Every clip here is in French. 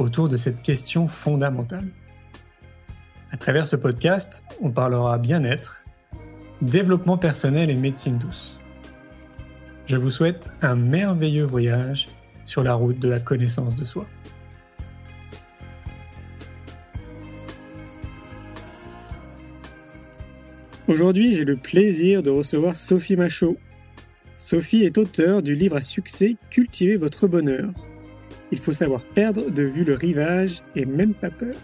autour de cette question fondamentale. À travers ce podcast, on parlera bien-être, développement personnel et médecine douce. Je vous souhaite un merveilleux voyage sur la route de la connaissance de soi. Aujourd'hui, j'ai le plaisir de recevoir Sophie Machaut. Sophie est auteure du livre à succès Cultivez votre bonheur. Il faut savoir perdre de vue le rivage et même pas peur.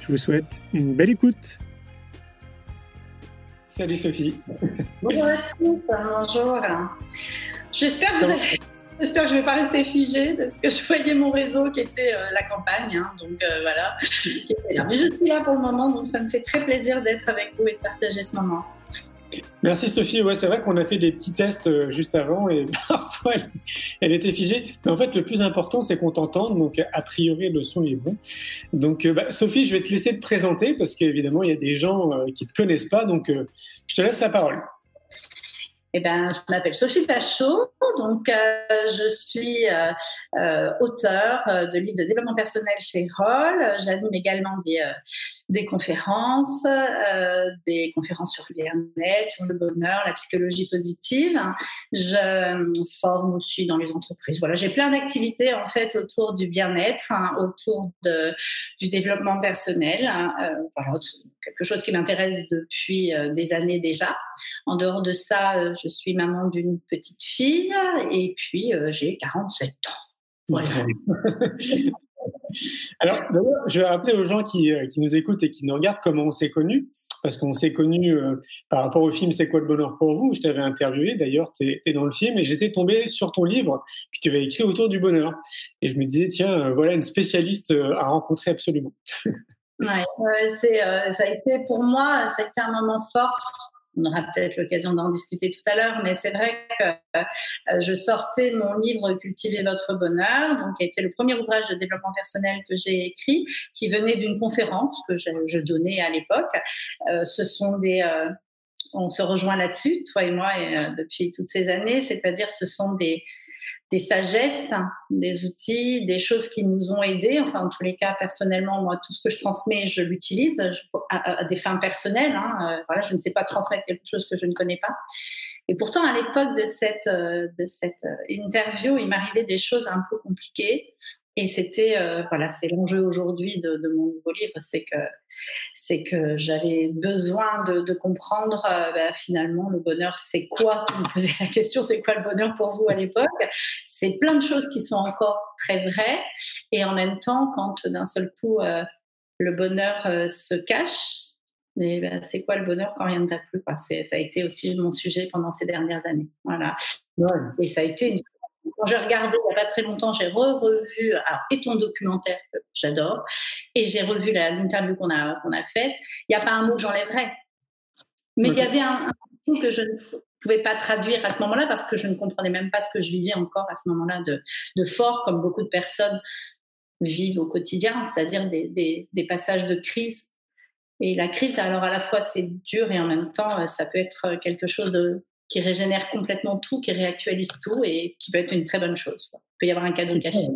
Je vous souhaite une belle écoute. Salut Sophie. Bonjour à tous, bonjour. J'espère que, J'espère que je ne vais pas rester figée parce que je voyais mon réseau qui était euh, la campagne. Hein, donc euh, voilà. Mais je suis là pour le moment, donc ça me fait très plaisir d'être avec vous et de partager ce moment. Merci Sophie. Ouais, c'est vrai qu'on a fait des petits tests euh, juste avant et parfois elle, était figée. Mais en fait, le plus important, c'est qu'on t'entende. Donc, a priori, le son est bon. Donc, bah, Sophie, je vais te laisser te présenter parce qu'évidemment, il y a des gens qui ne te connaissent pas. Donc, je te laisse la parole. Eh ben, je m'appelle Sophie Pachot, donc euh, je suis euh, euh, auteur de livres de développement personnel chez Roll. J'anime également des, des conférences, des conférences sur le bien-être, sur le bonheur, la psychologie positive. Je forme aussi dans les entreprises. Voilà, j'ai plein d'activités en fait autour du bien-être, hein, autour de, du développement personnel. Hein, voilà, quelque chose qui m'intéresse depuis des années déjà. En dehors de ça, je suis maman d'une petite fille et puis euh, j'ai 47 ans. Alors, je vais rappeler aux gens qui, euh, qui, nous écoutent et qui nous regardent comment on s'est connus, parce qu'on s'est connus euh, par rapport au film C'est quoi le bonheur pour vous? Je t'avais interviewé, d'ailleurs, tu es, dans le film, et j'étais tombé sur ton livre, puis tu avais écrit autour du bonheur. Et je me disais, tiens, voilà une spécialiste à rencontrer absolument. ouais, ça a été pour moi, ça a été un moment fort on aura peut-être l'occasion d'en discuter tout à l'heure, mais c'est vrai que euh, je sortais mon livre Cultiver votre bonheur, donc qui a été le premier ouvrage de développement personnel que j'ai écrit, qui venait d'une conférence que je, donnais à l'époque. Euh, ce sont des euh, on se rejoint là-dessus, toi et moi, depuis toutes ces années, c'est-à-dire ce sont des, des sagesses, des outils, des choses qui nous ont aidés. Enfin, en tous les cas, personnellement, moi, tout ce que je transmets, je l'utilise à, des fins personnelles. Hein. Euh, voilà, je ne sais pas transmettre quelque chose que je ne connais pas. Et pourtant, à l'époque de cette, euh, de cette euh, interview, il m'arrivait des choses un peu compliquées. Et c'était, euh, voilà, c'est l'enjeu aujourd'hui de, de, mon nouveau livre, c'est que, c'est que j'avais besoin de, de comprendre euh, bah, finalement le bonheur, c'est quoi? Tu me posais la question, c'est quoi le bonheur pour vous à l'époque? C'est plein de choses qui sont encore très vraies, et en même temps, quand d'un seul coup euh, le bonheur se cache, mais bah, c'est quoi le bonheur quand rien ne t'a plu Ça a été aussi mon sujet pendant ces dernières années. Voilà. Et ça a été une quand j'ai regardé il n'y a pas très longtemps, j'ai re-revu et ton documentaire que j'adore, et j'ai revu l'interview qu'on a, qu'on a faite. Il n'y a pas un mot que j'enlèverais. Mais il y avait un, un que je ne pouvais pas traduire à ce moment-là parce que je ne comprenais même pas ce que je vivais encore à ce moment-là de, de fort, comme beaucoup de personnes vivent au quotidien, c'est-à-dire des, des, des passages de crise. Et la crise, alors à la fois c'est dur et en même temps ça peut être quelque chose de qui régénère complètement tout, qui réactualise tout et qui peut être une très bonne chose. Il peut y avoir un cadeau caché.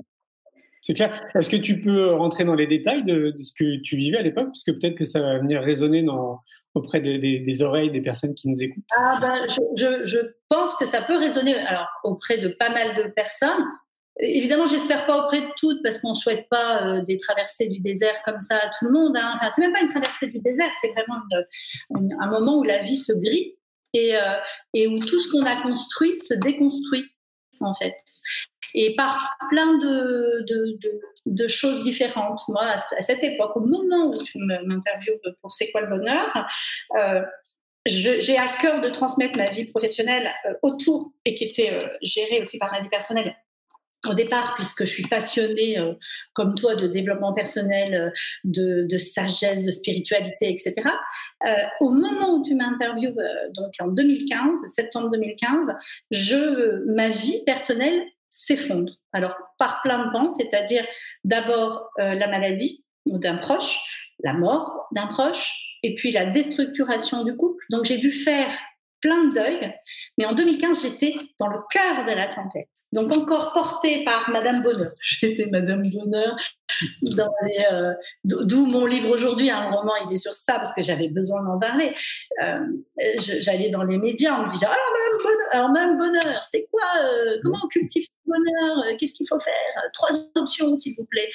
C'est clair. Est-ce que tu peux rentrer dans les détails de, ce que tu vivais à l'époque? Parce que peut-être que ça va venir résonner dans, auprès des, oreilles des personnes qui nous écoutent. Ah ben, je, je, pense que ça peut résonner alors, auprès de pas mal de personnes. Évidemment, j'espère pas auprès de toutes parce qu'on souhaite pas euh, des traversées du désert comme ça à tout le monde. Hein. Enfin, c'est même pas une traversée du désert, c'est vraiment un moment où la vie se grille et, euh, et où tout ce qu'on a construit se déconstruit, en fait. Et par plein de, choses différentes. Moi, à, cette époque, au moment où tu m'interviewes pour C'est quoi le bonheur, euh, j'ai à cœur de transmettre ma vie professionnelle euh, autour et qui était gérée aussi par ma vie personnelle au départ, puisque je suis passionnée, euh, comme toi, de développement personnel, euh, de, sagesse, de spiritualité, etc., euh, au moment où tu m'interviewes, donc en 2015, septembre 2015, je, ma vie personnelle s'effondre. Alors, par plein de temps, c'est-à-dire d'abord la maladie d'un proche, la mort d'un proche, et puis la déstructuration du couple. Donc, j'ai dû faire plein de deuil. Mais en 2015, j'étais dans le cœur de la tempête. Donc encore portée par Madame Bonheur. J'étais Madame Bonheur. Euh, d'où mon livre aujourd'hui, un roman, il est sur ça parce que j'avais besoin d'en parler. Euh, j'allais dans les médias, on me disait alors Madame Bonheur, Bonheur, c'est quoi euh, Comment on cultive ce bonheur Qu'est-ce qu'il faut faire Trois options, s'il vous plaît.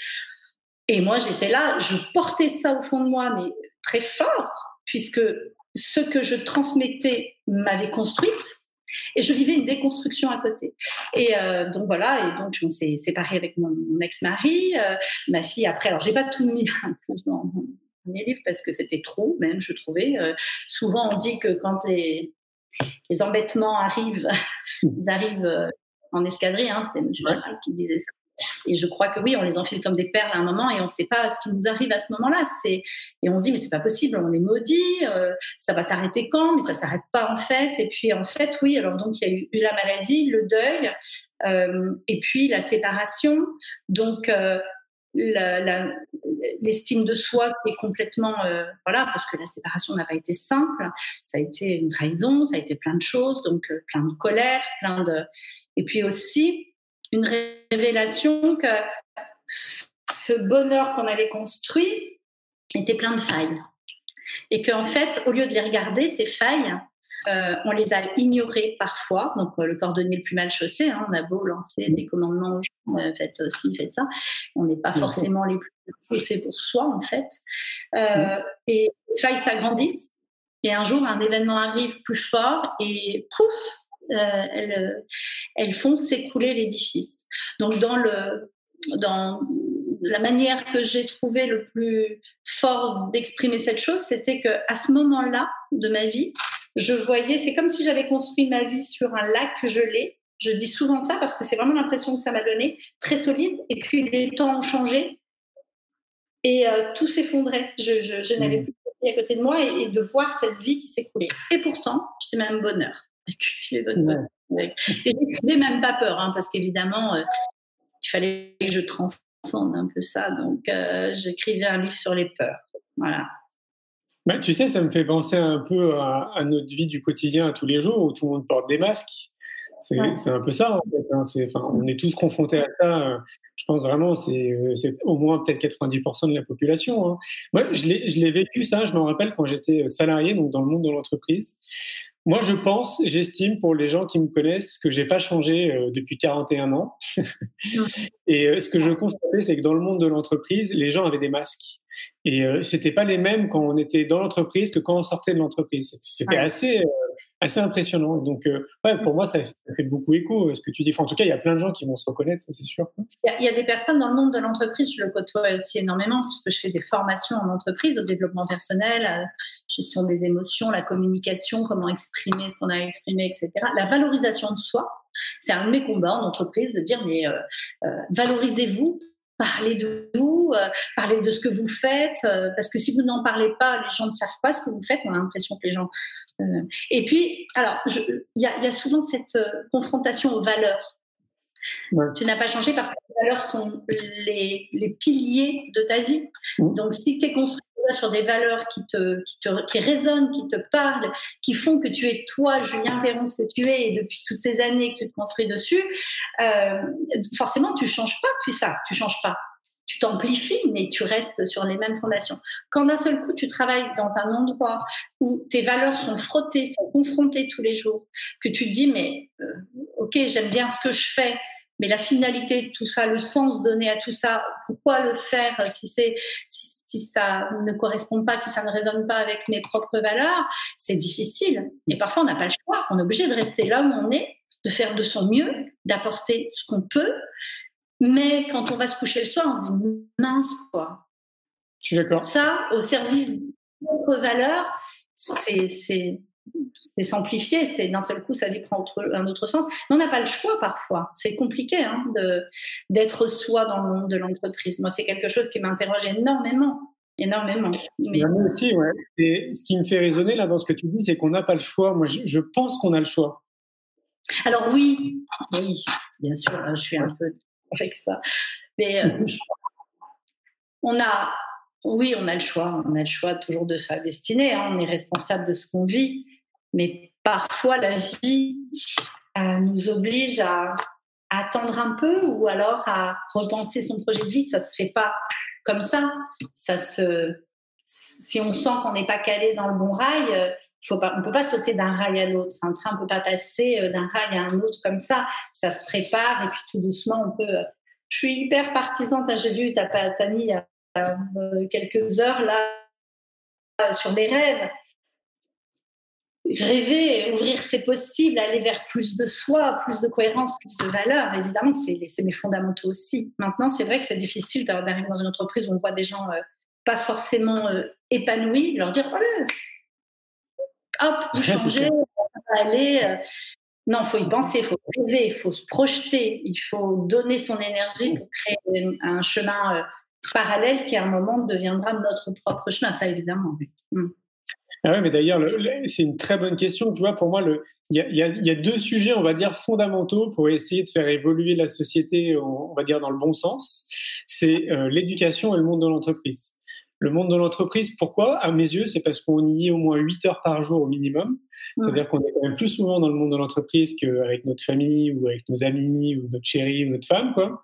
Et moi, j'étais là, je portais ça au fond de moi, mais très fort, puisque ce que je transmettais m'avait construite et je vivais une déconstruction à côté. Et euh, donc voilà, et donc je me suis séparée avec mon, ex-mari, euh, ma fille après. Alors j'ai pas tout mis dans mes livres parce que c'était trop, même je trouvais. Euh, souvent on dit que quand les, les embêtements arrivent, ils arrivent en escadrille. Hein, C'était M. Gérald qui disait ça. Et je crois que oui, on les enfile comme des perles à un moment et on ne sait pas ce qui nous arrive à ce moment-là. Et on se dit mais c'est pas possible, on est maudit, euh, ça va s'arrêter quand? Mais ça s'arrête pas en fait. Et puis en fait oui, alors donc il y a eu, la maladie, le deuil euh, et puis la séparation. Donc euh, l'estime de soi qui est complètement voilà parce que la séparation n'a pas été simple ça a été une trahison ça a été plein de choses donc plein de colère plein de et puis aussi une révélation que ce bonheur qu'on avait construit était plein de failles. Et qu'en fait, au lieu de les regarder, ces failles, euh, on les a ignorées parfois. Donc, euh, le cordonnier le plus mal chaussé, hein, on a beau lancer des commandements aux gens, euh, faites ci, faites ça. On n'est pas forcément les plus chaussés pour soi, en fait. Et les failles s'agrandissent. Et un jour, un événement arrive plus fort et pouf, elles, euh, elles font s'écrouler l'édifice. Donc dans le dans la manière que j'ai trouvé le plus fort d'exprimer cette chose, c'était que à ce moment-là de ma vie, je voyais, c'est comme si j'avais construit ma vie sur un lac gelé. Je dis souvent ça parce que c'est vraiment l'impression que ça m'a donné, très solide. Et puis les temps ont changé et euh, tout s'effondrait. Je, je, n'avais mmh. plus à côté de moi et, et de voir cette vie qui s'écroulait. Et pourtant, j'étais même bonheur cultiver votre ouais. Et j'écrivais même pas peur, hein, parce qu'évidemment, euh, il fallait que je transcende un peu ça. Donc, euh, j'écrivais un livre sur les peurs. Voilà. Bah, tu sais, ça me fait penser un peu à, notre vie du quotidien à tous les jours où tout le monde porte des masques. C'est un peu ça, en fait. Hein. on est tous confrontés à ça. Je pense vraiment, c'est au moins peut-être 90% de la population. Hein. Moi, je l'ai vécu, ça. Je me rappelle quand j'étais salarié, donc dans le monde de l'entreprise. Moi, je pense, j'estime pour les gens qui me connaissent que j'ai pas changé euh, depuis 41 ans. et euh, ce que je constatais, c'est que dans le monde de l'entreprise, les gens avaient des masques. Et euh, c'était pas les mêmes quand on était dans l'entreprise que quand on sortait de l'entreprise. C'était assez euh, assez impressionnant. Donc, euh, pour moi, ça, fait beaucoup écho euh, ce que tu dis. en tout cas, il y a plein de gens qui vont se reconnaître, c'est sûr. Il y, a, des personnes dans le monde de l'entreprise, je le côtoie aussi énormément, puisque je fais des formations en entreprise, au développement personnel, à gestion des émotions, la communication, comment exprimer ce qu'on a exprimé, etc. La valorisation de soi, c'est un de mes combats en entreprise de dire, mais euh, valorisez-vous parlez de vous, parlez de ce que vous faites, parce que si vous n'en parlez pas, les gens ne savent pas ce que vous faites. On a l'impression que les gens euh, et puis, alors, il y, a souvent cette euh, confrontation aux valeurs. Tu n'as pas changé parce que les valeurs sont les, piliers de ta vie. Donc, si tu es construit sur des valeurs qui te, qui te qui résonnent, qui te parlent, qui font que tu es toi, Julien Perron, ce que tu es, et depuis toutes ces années que tu te construis dessus, euh, forcément, tu changes pas. Puis ça, tu changes pas tu t'amplifies, mais tu restes sur les mêmes fondations. Quand d'un seul coup, tu travailles dans un endroit où tes valeurs sont frottées, sont confrontées tous les jours, que tu te dis, mais euh, ok, j'aime bien ce que je fais, mais la finalité de tout ça, le sens donné à tout ça, pourquoi le faire si c'est si, ça ne correspond pas, si ça ne résonne pas avec mes propres valeurs, c'est difficile. Et parfois, on n'a pas le choix. On est obligé de rester là où on est, de faire de son mieux, d'apporter ce qu'on peut, mais quand on va se coucher le soir, on se dit mince quoi. Je suis d'accord. Ça, au service de notre valeur, c'est c'est s'amplifier, c'est d'un seul coup, sa vie prend un autre sens. Mais on n'a pas le choix parfois. C'est compliqué hein, d'être soi dans le monde de l'entreprise. Moi, c'est quelque chose qui m'interroge énormément. Énormément. Mais... Moi aussi, ouais. Et ce qui me fait raisonner là dans ce que tu dis, c'est qu'on n'a pas le choix. Moi, je, pense qu'on a le choix. Alors oui, oui, bien sûr, je suis un peu avec ça. Mais euh, on a, oui, on a le choix. On a le choix toujours de sa destinée. Hein. On est responsable de ce qu'on vit. Mais parfois, la vie euh, nous oblige à, attendre un peu ou alors à repenser son projet de vie. Ça se fait pas comme ça. Ça se, si on sent qu'on n'est pas calé dans le bon rail, euh, faut pas, on ne peut pas sauter d'un rail à l'autre. Un train ne peut pas passer euh, d'un rail à un autre comme ça. Ça se prépare et puis tout doucement, on peut. Je suis hyper partisante. J'ai vu, tu as mis il y a quelques heures là sur les rêves rêver, ouvrir c'est possible, aller vers plus de soi, plus de cohérence, plus de valeur. Évidemment c'est mes fondamentaux aussi. Maintenant, c'est vrai que c'est difficile d'arriver dans une entreprise où on voit des gens euh, pas forcément euh, épanouis, leur dire oh, hop, vous changez, aller. Euh. Non, il faut y penser, il faut rêver, il faut se projeter, il faut donner son énergie pour créer un chemin parallèle qui à un moment deviendra notre propre chemin. Ça, évidemment. Oui. Hmm. Ah ouais, mais d'ailleurs, c'est une très bonne question. Tu vois, pour moi, il y, y a, deux sujets, on va dire, fondamentaux pour essayer de faire évoluer la société, on va dire, dans le bon sens. C'est euh, l'éducation et le monde de l'entreprise. Le monde de l'entreprise, pourquoi? À mes yeux, c'est parce qu'on y est au moins 8 heures par jour au minimum. C'est-à-dire qu'on est quand même plus souvent dans le monde de l'entreprise qu'avec notre famille ou avec nos amis ou notre chérie ou notre femme, quoi.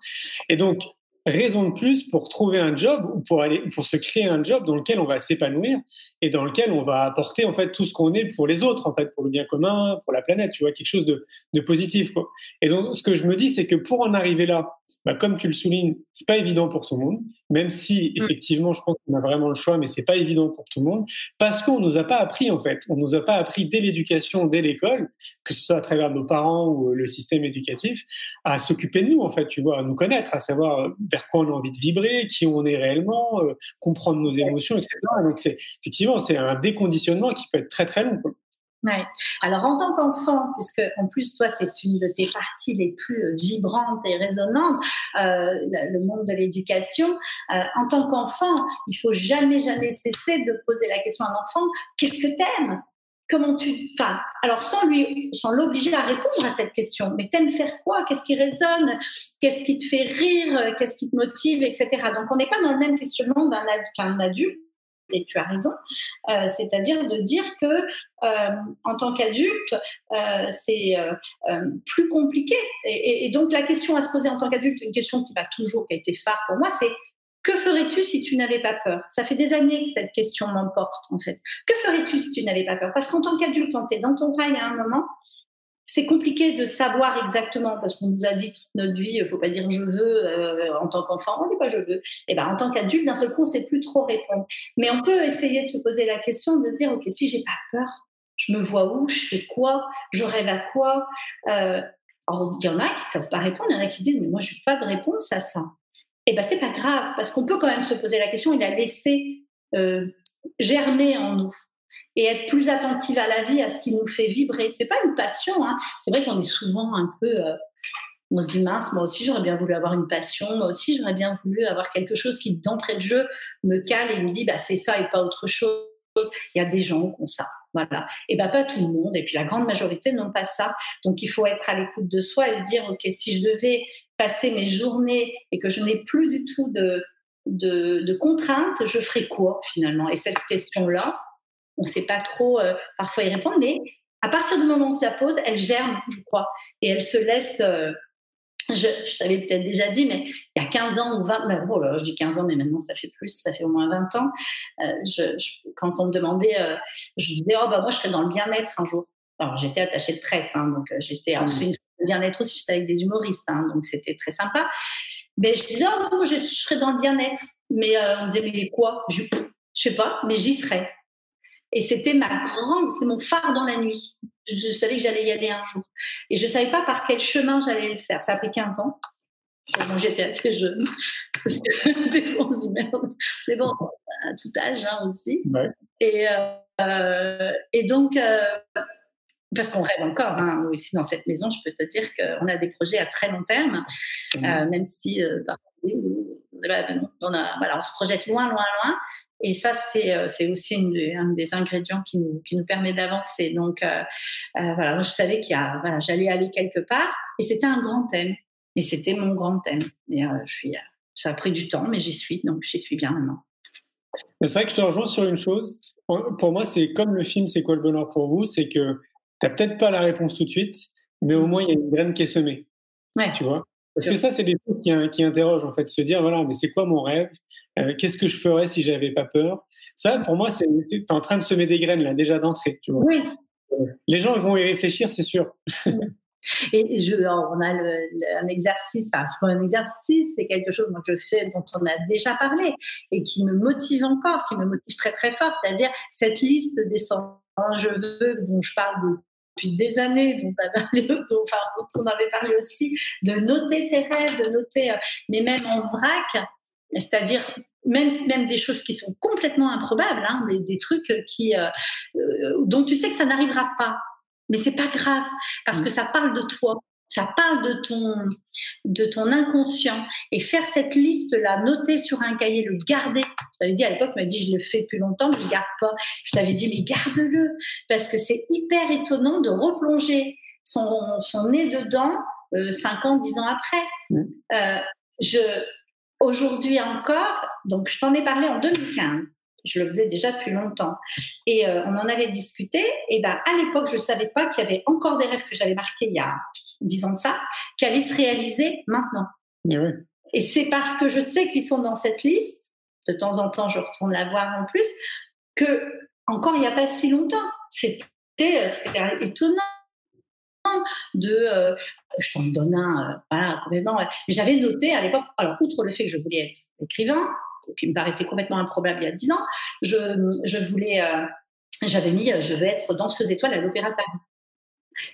Et donc, raison de plus pour trouver un job ou pour aller pour se créer un job dans lequel on va s'épanouir et dans lequel on va apporter en fait tout ce qu'on est pour les autres en fait pour le bien commun pour la planète tu vois quelque chose de, de positif quoi. Et donc ce que je me dis c'est que pour en arriver là bah, comme tu le soulignes, c'est pas évident pour tout le monde, même si mm. effectivement je pense qu'on a vraiment le choix, mais c'est pas évident pour tout le monde, parce qu'on nous a pas appris en fait, on nous a pas appris dès l'éducation, dès l'école, que ce soit à travers nos parents ou euh, le système éducatif, à s'occuper de nous en fait, tu vois, à nous connaître, à savoir euh, vers quoi on a envie de vibrer, qui on est réellement, euh, comprendre nos émotions, etc. Donc c'est effectivement c'est un déconditionnement qui peut être très très long. Quoi. Ouais. Alors en tant qu'enfant, puisque en plus toi c'est une de tes parties les plus euh, vibrantes et résonnantes, euh, le monde de l'éducation, euh, en tant qu'enfant, il faut jamais jamais cesser de poser la question à un enfant qu'est-ce que t'aimes? Comment tu, enfin, alors sans lui, sans l'obliger à répondre à cette question, mais t'aimes faire quoi? Qu'est-ce qui résonne? Qu'est-ce qui te fait rire? Qu'est-ce qui te motive, etc. Donc on n'est pas dans le même questionnement qu'un adulte tu as raison, euh, c'est-à-dire de dire que euh, en tant qu'adulte, euh, c'est plus compliqué. Et, donc la question à se poser en tant qu'adulte, une question qui va toujours, qui été phare pour moi, c'est que ferais-tu si tu n'avais pas peur? Ça fait des années que cette question m'emporte en fait. Que ferais-tu si tu n'avais pas peur? Parce qu'en tant qu'adulte, quand tu dans ton rail à un moment, c'est compliqué de savoir exactement parce qu'on nous a dit toute notre vie, il faut pas dire je veux euh, en tant qu'enfant, on dit pas je veux. Et eh ben en tant qu'adulte, d'un seul coup, on sait plus trop répondre. Mais on peut essayer de se poser la question, de se dire ok, si j'ai pas peur, je me vois où, je fais quoi, je rêve à quoi. Euh, il y en a qui savent pas répondre, il y en a qui disent mais moi je n'ai pas de réponse à ça. Et eh ben pas grave parce qu'on peut quand même se poser la question Il a laissé euh, germer en nous et être plus attentive à la vie, à ce qui nous fait vibrer. C'est pas une passion. Hein. C'est vrai qu'on est souvent un peu. Euh, on se dit mince, moi aussi j'aurais bien voulu avoir une passion, moi aussi j'aurais bien voulu avoir quelque chose qui d'entrée de jeu me cale et me dit bah c'est ça et pas autre chose. Il y a des gens qui ont ça, voilà. Et bah pas tout le monde et puis la grande majorité n'ont pas ça. Donc il faut être à l'écoute de soi et se dire ok si je devais passer mes journées et que je n'ai plus du tout de, de, de contraintes, je ferais quoi finalement? Et cette question là, on ne sait pas trop euh, parfois y répondre, mais à partir du moment où on se la pose, elle germe, je crois, et elle se laisse. Euh, je, t'avais peut-être déjà dit, mais il y a 15 ans ou 20, ben, oh là, je dis 15 ans, mais maintenant ça fait plus, ça fait au moins 20 ans. Euh, quand on me demandait, je disais, oh bah moi je serais dans le bien-être un jour. Alors j'étais attachée de presse, hein, donc j'étais, mmh. c'est une bien-être aussi, j'étais avec des humoristes, hein, donc c'était très sympa. Mais je disais, oh non, je, je serais dans le bien-être. Mais on me disait, mais quoi? Je je sais pas, mais j'y serais. Et c'était ma grande, c'est mon phare dans la nuit. Je, savais que j'allais y aller un jour. Et je ne savais pas par quel chemin j'allais le faire. Ça a pris 15 ans. Donc j'étais assez jeune. Parce que des fois, on se dit merde. Mais bon, à tout âge hein, aussi. Et, euh, et donc, parce qu'on rêve encore, hein, ici dans cette maison, je peux te dire qu'on a des projets à très long terme, mmh. même si on, a, voilà, on se projette loin, loin, loin. Et ça, c'est, aussi une, un des ingrédients qui nous, qui nous permet d'avancer. Donc, euh, voilà, je savais qu'il y a, voilà, j'allais aller quelque part, et c'était un grand thème. Et c'était mon grand thème. Et je suis, ça a pris du temps, mais j'y suis, donc j'y suis bien maintenant. C'est vrai que je te rejoins sur une chose. Pour moi, c'est comme le film C'est quoi le bonheur pour vous? C'est que tu n'as peut-être pas la réponse tout de suite, mais au moins, il y a une graine qui est semée. Ouais. Tu vois? Parce que ça, c'est des choses qui, qui, interrogent, en fait. Se dire, voilà, mais c'est quoi mon rêve? Euh, Qu'est-ce que je ferais si j'avais pas peur? Ça, pour moi, c'est es en train de semer des graines, là, déjà d'entrée. Tu vois oui. Les gens, vont y réfléchir, c'est sûr. Et je, on a le, un exercice, enfin, un exercice, c'est quelque chose que je fais, dont on a déjà parlé et qui me motive encore, qui me motive très très fort, c'est-à-dire cette liste des 100 je veux dont je parle depuis des années, dont, enfin, on avait parlé aussi, de noter ses rêves, de noter, euh, mais même en vrac, c'est-à-dire même, même des choses qui sont complètement improbables, hein, des, trucs qui, euh, euh, dont tu sais que ça n'arrivera pas. Mais c'est pas grave parce mmh. que ça parle de toi ça parle de ton, de ton inconscient. Et faire cette liste-là, noter sur un cahier, le garder. Je t'avais dit à l'époque, tu m'as dit, je le fais depuis longtemps, mais je ne garde pas. Je t'avais dit, mais garde-le. Parce que c'est hyper étonnant de replonger son, son nez dedans euh, 5 ans, 10 ans après. Euh, je, aujourd'hui encore, donc je t'en ai parlé en 2015. Je le faisais déjà depuis longtemps. Et euh, on en avait discuté. Et ben, à l'époque, je ne savais pas qu'il y avait encore des rêves que j'avais marqués il y a dix ans de ça, qui allaient se réaliser maintenant. Et, et c'est parce que je sais qu'ils sont dans cette liste, de temps en temps, je retourne la voir en plus, que encore il n'y a pas si longtemps. C'était euh, de euh, je t'en donne un voilà complètement j'avais noté à l'époque alors outre le fait que je voulais être écrivain qui me paraissait complètement improbable il y a dix ans, je, je voulais, euh, j'avais mis, je vais être danseuse étoile à l'Opéra de Paris.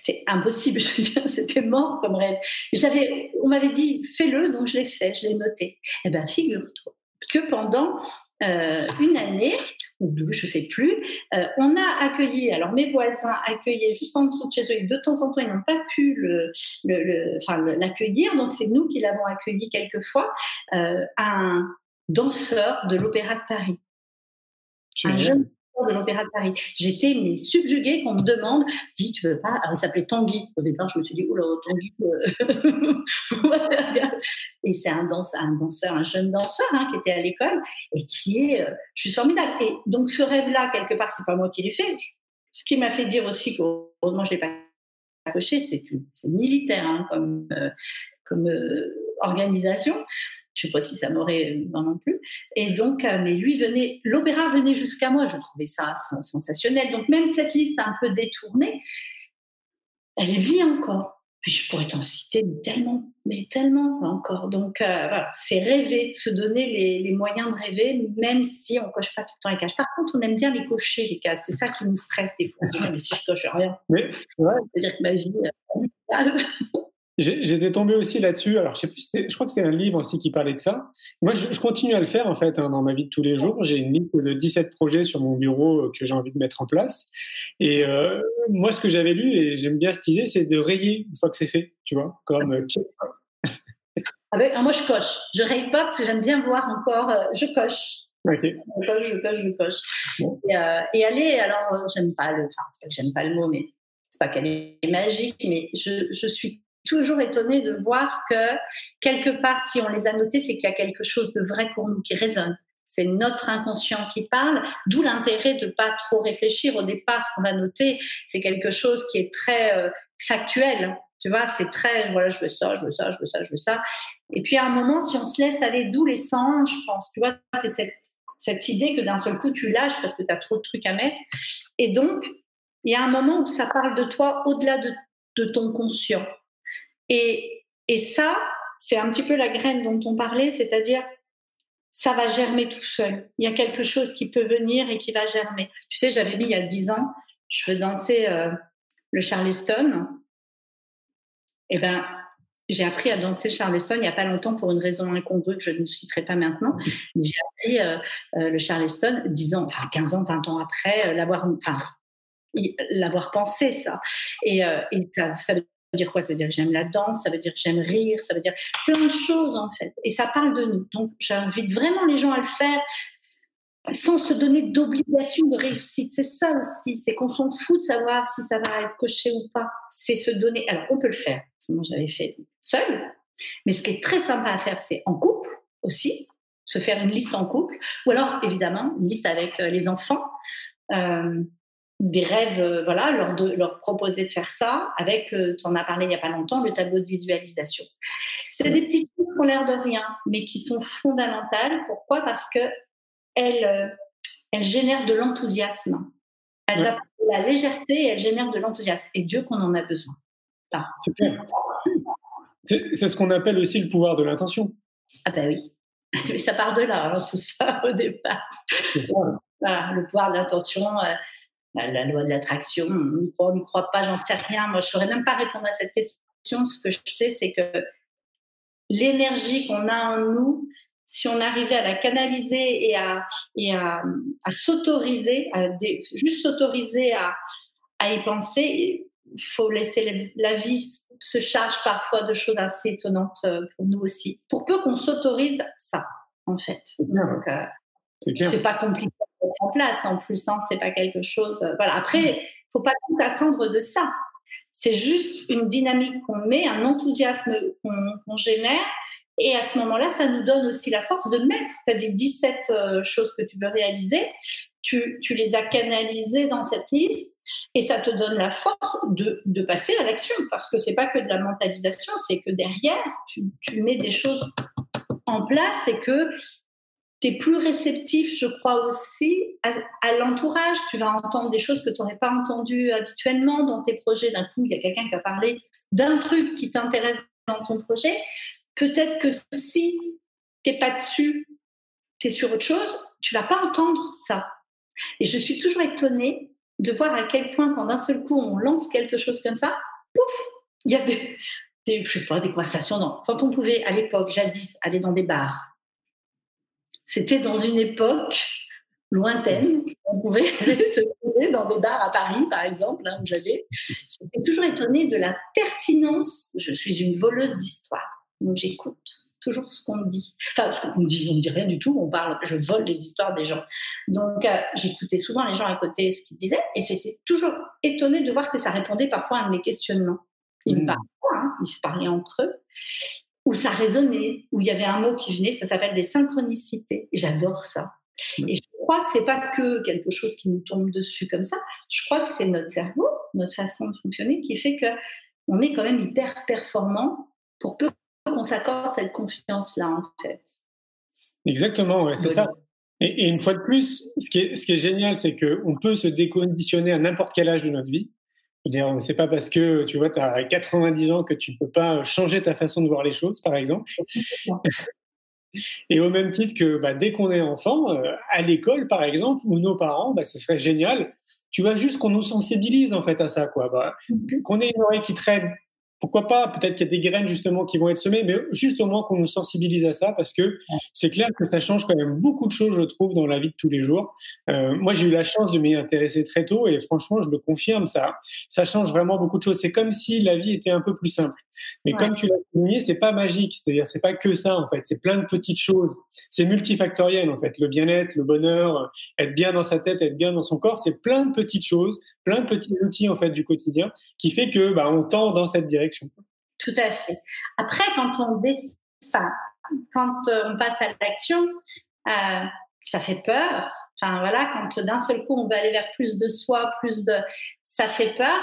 C'est impossible, je veux dire, c'était mort comme rêve. J'avais, on m'avait dit, fais-le, donc je l'ai fait, je l'ai noté. Eh bien, figure-toi que pendant euh, une année ou deux, je sais plus, euh, on a accueilli, alors mes voisins accueillaient juste en dessous de chez eux, et de temps en temps ils n'ont pas pu le, l'accueillir, donc c'est nous qui l'avons accueilli quelquefois, euh, un, danseur de l'Opéra de Paris. un jeune danseur de l'Opéra de Paris. J'étais mais subjuguée qu'on me demande, dis, tu veux pas Alors, il s'appelait Tanguy. Au départ, je me suis dit, oula, Tanguy. Euh, et c'est un, danseur, un jeune danseur hein, qui était à l'école et qui est, euh, je suis formidable. Et donc, ce rêve-là, quelque part, c'est pas moi qui l'ai fait. Ce qui m'a fait dire aussi qu'heureusement, je l'ai pas coché, c'est militaire hein, comme, euh, comme organisation. Je sais pas si ça m'aurait euh, non plus. Et donc, euh, mais lui venait, l'opéra venait jusqu'à moi. Je trouvais ça sensationnel. Donc même cette liste un peu détournée, elle vit encore. Puis je pourrais t'en citer tellement, mais tellement encore. Donc euh, voilà, c'est rêver, se donner les, moyens de rêver, même si on coche pas tout le temps les cases. Par contre, on aime bien les cocher les cases. C'est ça qui nous stresse des fois. mais si je coche rien, oui. c'est-à-dire que ma vie. J'étais tombé aussi là-dessus. Alors, je sais plus, je crois que c'est un livre aussi qui parlait de ça. Moi, je, continue à le faire, en fait, hein, dans ma vie de tous les jours. J'ai une liste de 17 projets sur mon bureau euh, que j'ai envie de mettre en place. Et euh, moi, ce que j'avais lu, et j'aime bien cette idée, c'est de rayer une fois que c'est fait, tu vois, comme euh, ah ben, moi, je coche. Je raye pas parce que j'aime bien voir encore. je coche. Okay. Je coche, je coche, je coche. Et, et, aller, alors, j'aime pas le, enfin, j'aime pas le mot, mais c'est pas qu'elle est magique, mais je, je suis toujours étonnée de voir que quelque part, si on les a notés, c'est qu'il y a quelque chose de vrai pour nous qui résonne. C'est notre inconscient qui parle, d'où l'intérêt de pas trop réfléchir au départ. Ce qu'on va noter, c'est quelque chose qui est très euh, factuel. Tu vois, c'est très, voilà, je veux ça, je veux ça, je veux ça, je veux ça. Et puis à un moment, si on se laisse aller d'où les sens, je pense, tu vois, c'est cette, cette idée que d'un seul coup tu lâches parce que tu as trop de trucs à mettre. Et donc, il y a un moment où ça parle de toi au-delà de, de ton conscient. Et, ça, c'est un petit peu la graine dont on parlait, c'est-à-dire ça va germer tout seul. Il y a quelque chose qui peut venir et qui va germer. Tu sais, j'avais mis il y a dix ans, je veux danser euh, le Charleston. Eh ben, j'ai appris à danser le charleston il n'y a pas longtemps pour une raison incongrue que je ne citerai pas maintenant. J'ai appris euh, euh, le charleston 10 ans, enfin 15 ans, 20 ans après, l'avoir, enfin, l'avoir pensé ça. Et, et ça, ça veut dire quoi? Ça veut dire j'aime la danse, ça veut dire j'aime rire, ça veut dire plein de choses en fait. Et ça parle de nous. Donc j'invite vraiment les gens à le faire sans se donner d'obligation de réussite. C'est ça aussi, c'est qu'on s'en fout de savoir si ça va être coché ou pas. C'est se donner. Alors, on peut le faire. Moi, j'avais fait seul. Mais ce qui est très sympa à faire, c'est en couple aussi, se faire une liste en couple, ou alors évidemment une liste avec euh, les enfants, euh, des rêves, euh, voilà, leur, de, leur proposer de faire ça avec, tu en as parlé il n'y a pas longtemps, le tableau de visualisation. C'est des petites choses qui ont l'air de rien, mais qui sont fondamentales. Pourquoi? Parce que elles, euh, elles génèrent de l'enthousiasme. Elles apportent de la légèreté et elles génèrent de l'enthousiasme. Et Dieu qu'on en a besoin. C'est ce qu'on appelle aussi le pouvoir de l'intention. Ah ben oui. Mais ça part de là, hein, tout ça, au départ. le pouvoir de l'intention, euh, la, loi de l'attraction, on n'y croit pas, j'en sais rien. Moi, je ne saurais même pas répondre à cette question. Ce que je sais, c'est que l'énergie qu'on a en nous, si on arrivait à la canaliser et à, et à, à s'autoriser, à juste s'autoriser à, à y penser, il faut laisser la vie se charge parfois de choses assez étonnantes euh, pour nous aussi. Pour peu qu'on s'autorise ça, en fait. Donc, euh, c'est pas compliqué mettre en place. En plus, hein, c'est pas quelque chose. Euh, voilà. Après, faut pas tout attendre de ça. C'est juste une dynamique qu'on met, un enthousiasme qu'on génère et à ce moment-là, ça nous donne aussi la force de mettre, tu as dit 17 euh, choses que tu veux réaliser, tu, tu, les as canalisées dans cette liste et ça te donne la force de, de passer à l'action parce que c'est pas que de la mentalisation, c'est que derrière, tu, tu, mets des choses en place et que tu es plus réceptif, je crois aussi, à, l'entourage. Tu vas entendre des choses que tu n'aurais pas entendues habituellement dans tes projets. D'un coup, il y a quelqu'un qui a parlé d'un truc qui t'intéresse dans ton projet peut-être que si tu n'es pas dessus, tu es sur autre chose, tu vas pas entendre ça. Et je suis toujours étonnée de voir à quel point, quand d'un seul coup, on lance quelque chose comme ça, pouf, il y a des, je sais pas, des conversations. Quand on pouvait, à l'époque, jadis, aller dans des bars, c'était dans une époque lointaine. On pouvait aller se trouver dans des bars à Paris, par exemple, où j'allais. J'étais toujours étonnée de la pertinence. Je suis une voleuse d'histoire. Donc j'écoute toujours ce qu'on me dit. Enfin, ce qu'on me dit, on me dit rien du tout. On parle, je vole les histoires des gens. Donc euh, j'écoutais souvent les gens à côté ce qu'ils disaient, et c'était toujours étonné de voir que ça répondait parfois à mes questionnements. Ils me mmh. parlaient, hein, ils se parlaient entre eux, où ça résonnait, où il y avait un mot qui venait. Ça s'appelle des synchronicités. J'adore ça. Et je crois que c'est pas que quelque chose qui nous tombe dessus comme ça. Je crois que c'est notre cerveau, notre façon de fonctionner, qui fait que on est quand même hyper performant pour peu qu'on s'accorde cette confiance-là, en fait. Exactement, c'est ça. Et, une fois de plus, ce qui est, ce qui est génial, c'est qu'on peut se déconditionner à n'importe quel âge de notre vie. C'est pas parce que tu vois, tu as 90 ans que tu peux pas changer ta façon de voir les choses, par exemple. Et au même titre que bah, dès qu'on est enfant, euh, à l'école, par exemple, ou nos parents, bah, ce serait génial. Tu vois, juste qu'on nous sensibilise en fait à ça, quoi. Bah, mm-hmm. qu'on ait une oreille qui traîne, pourquoi pas? Peut-être qu'il y a des graines justement qui vont être semées, mais juste au moins qu'on nous sensibilise à ça, parce que c'est clair que ça change quand même beaucoup de choses, je trouve, dans la vie de tous les jours. Euh, moi, j'ai eu la chance de m'y intéresser très tôt, et franchement, je le confirme, ça, ça change vraiment beaucoup de choses. C'est comme si la vie était un peu plus simple. Mais comme tu l'as souligné, c'est pas magique, c'est-à-dire c'est pas que ça en fait, c'est plein de petites choses. C'est multifactoriel en fait. Le bien-être, le bonheur, être bien dans sa tête, être bien dans son corps, c'est plein de petites choses, plein de petits outils en fait du quotidien qui fait que bah, on tend dans cette direction. Tout à fait. Après, quand on enfin, quand euh, on passe à l'action, euh, ça fait peur. Enfin voilà, quand d'un seul coup on veut aller vers plus de soi, plus de, ça fait peur.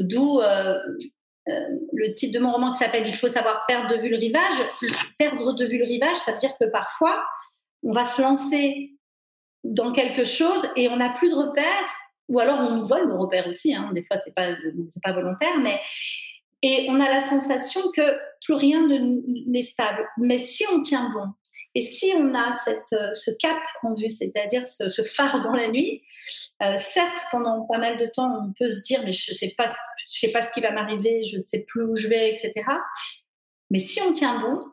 D'où euh, euh, le titre de mon roman qui s'appelle Il faut savoir perdre de vue le rivage. Perdre de vue le rivage, ça veut dire que parfois, on va se lancer dans quelque chose et on n'a plus de repères, ou alors on nous vole nos repères aussi. Hein. Des fois, c'est pas pas volontaire, mais et on a la sensation que plus rien n'est stable. Mais si on tient bon, et si on a euh, ce cap en vue, c'est-à-dire ce, phare dans la nuit, euh, certes, pendant pas mal de temps, on peut se dire, mais je ne sais, pas, sais pas ce qui va m'arriver, je ne sais plus où je vais, etc. Mais si on tient bon,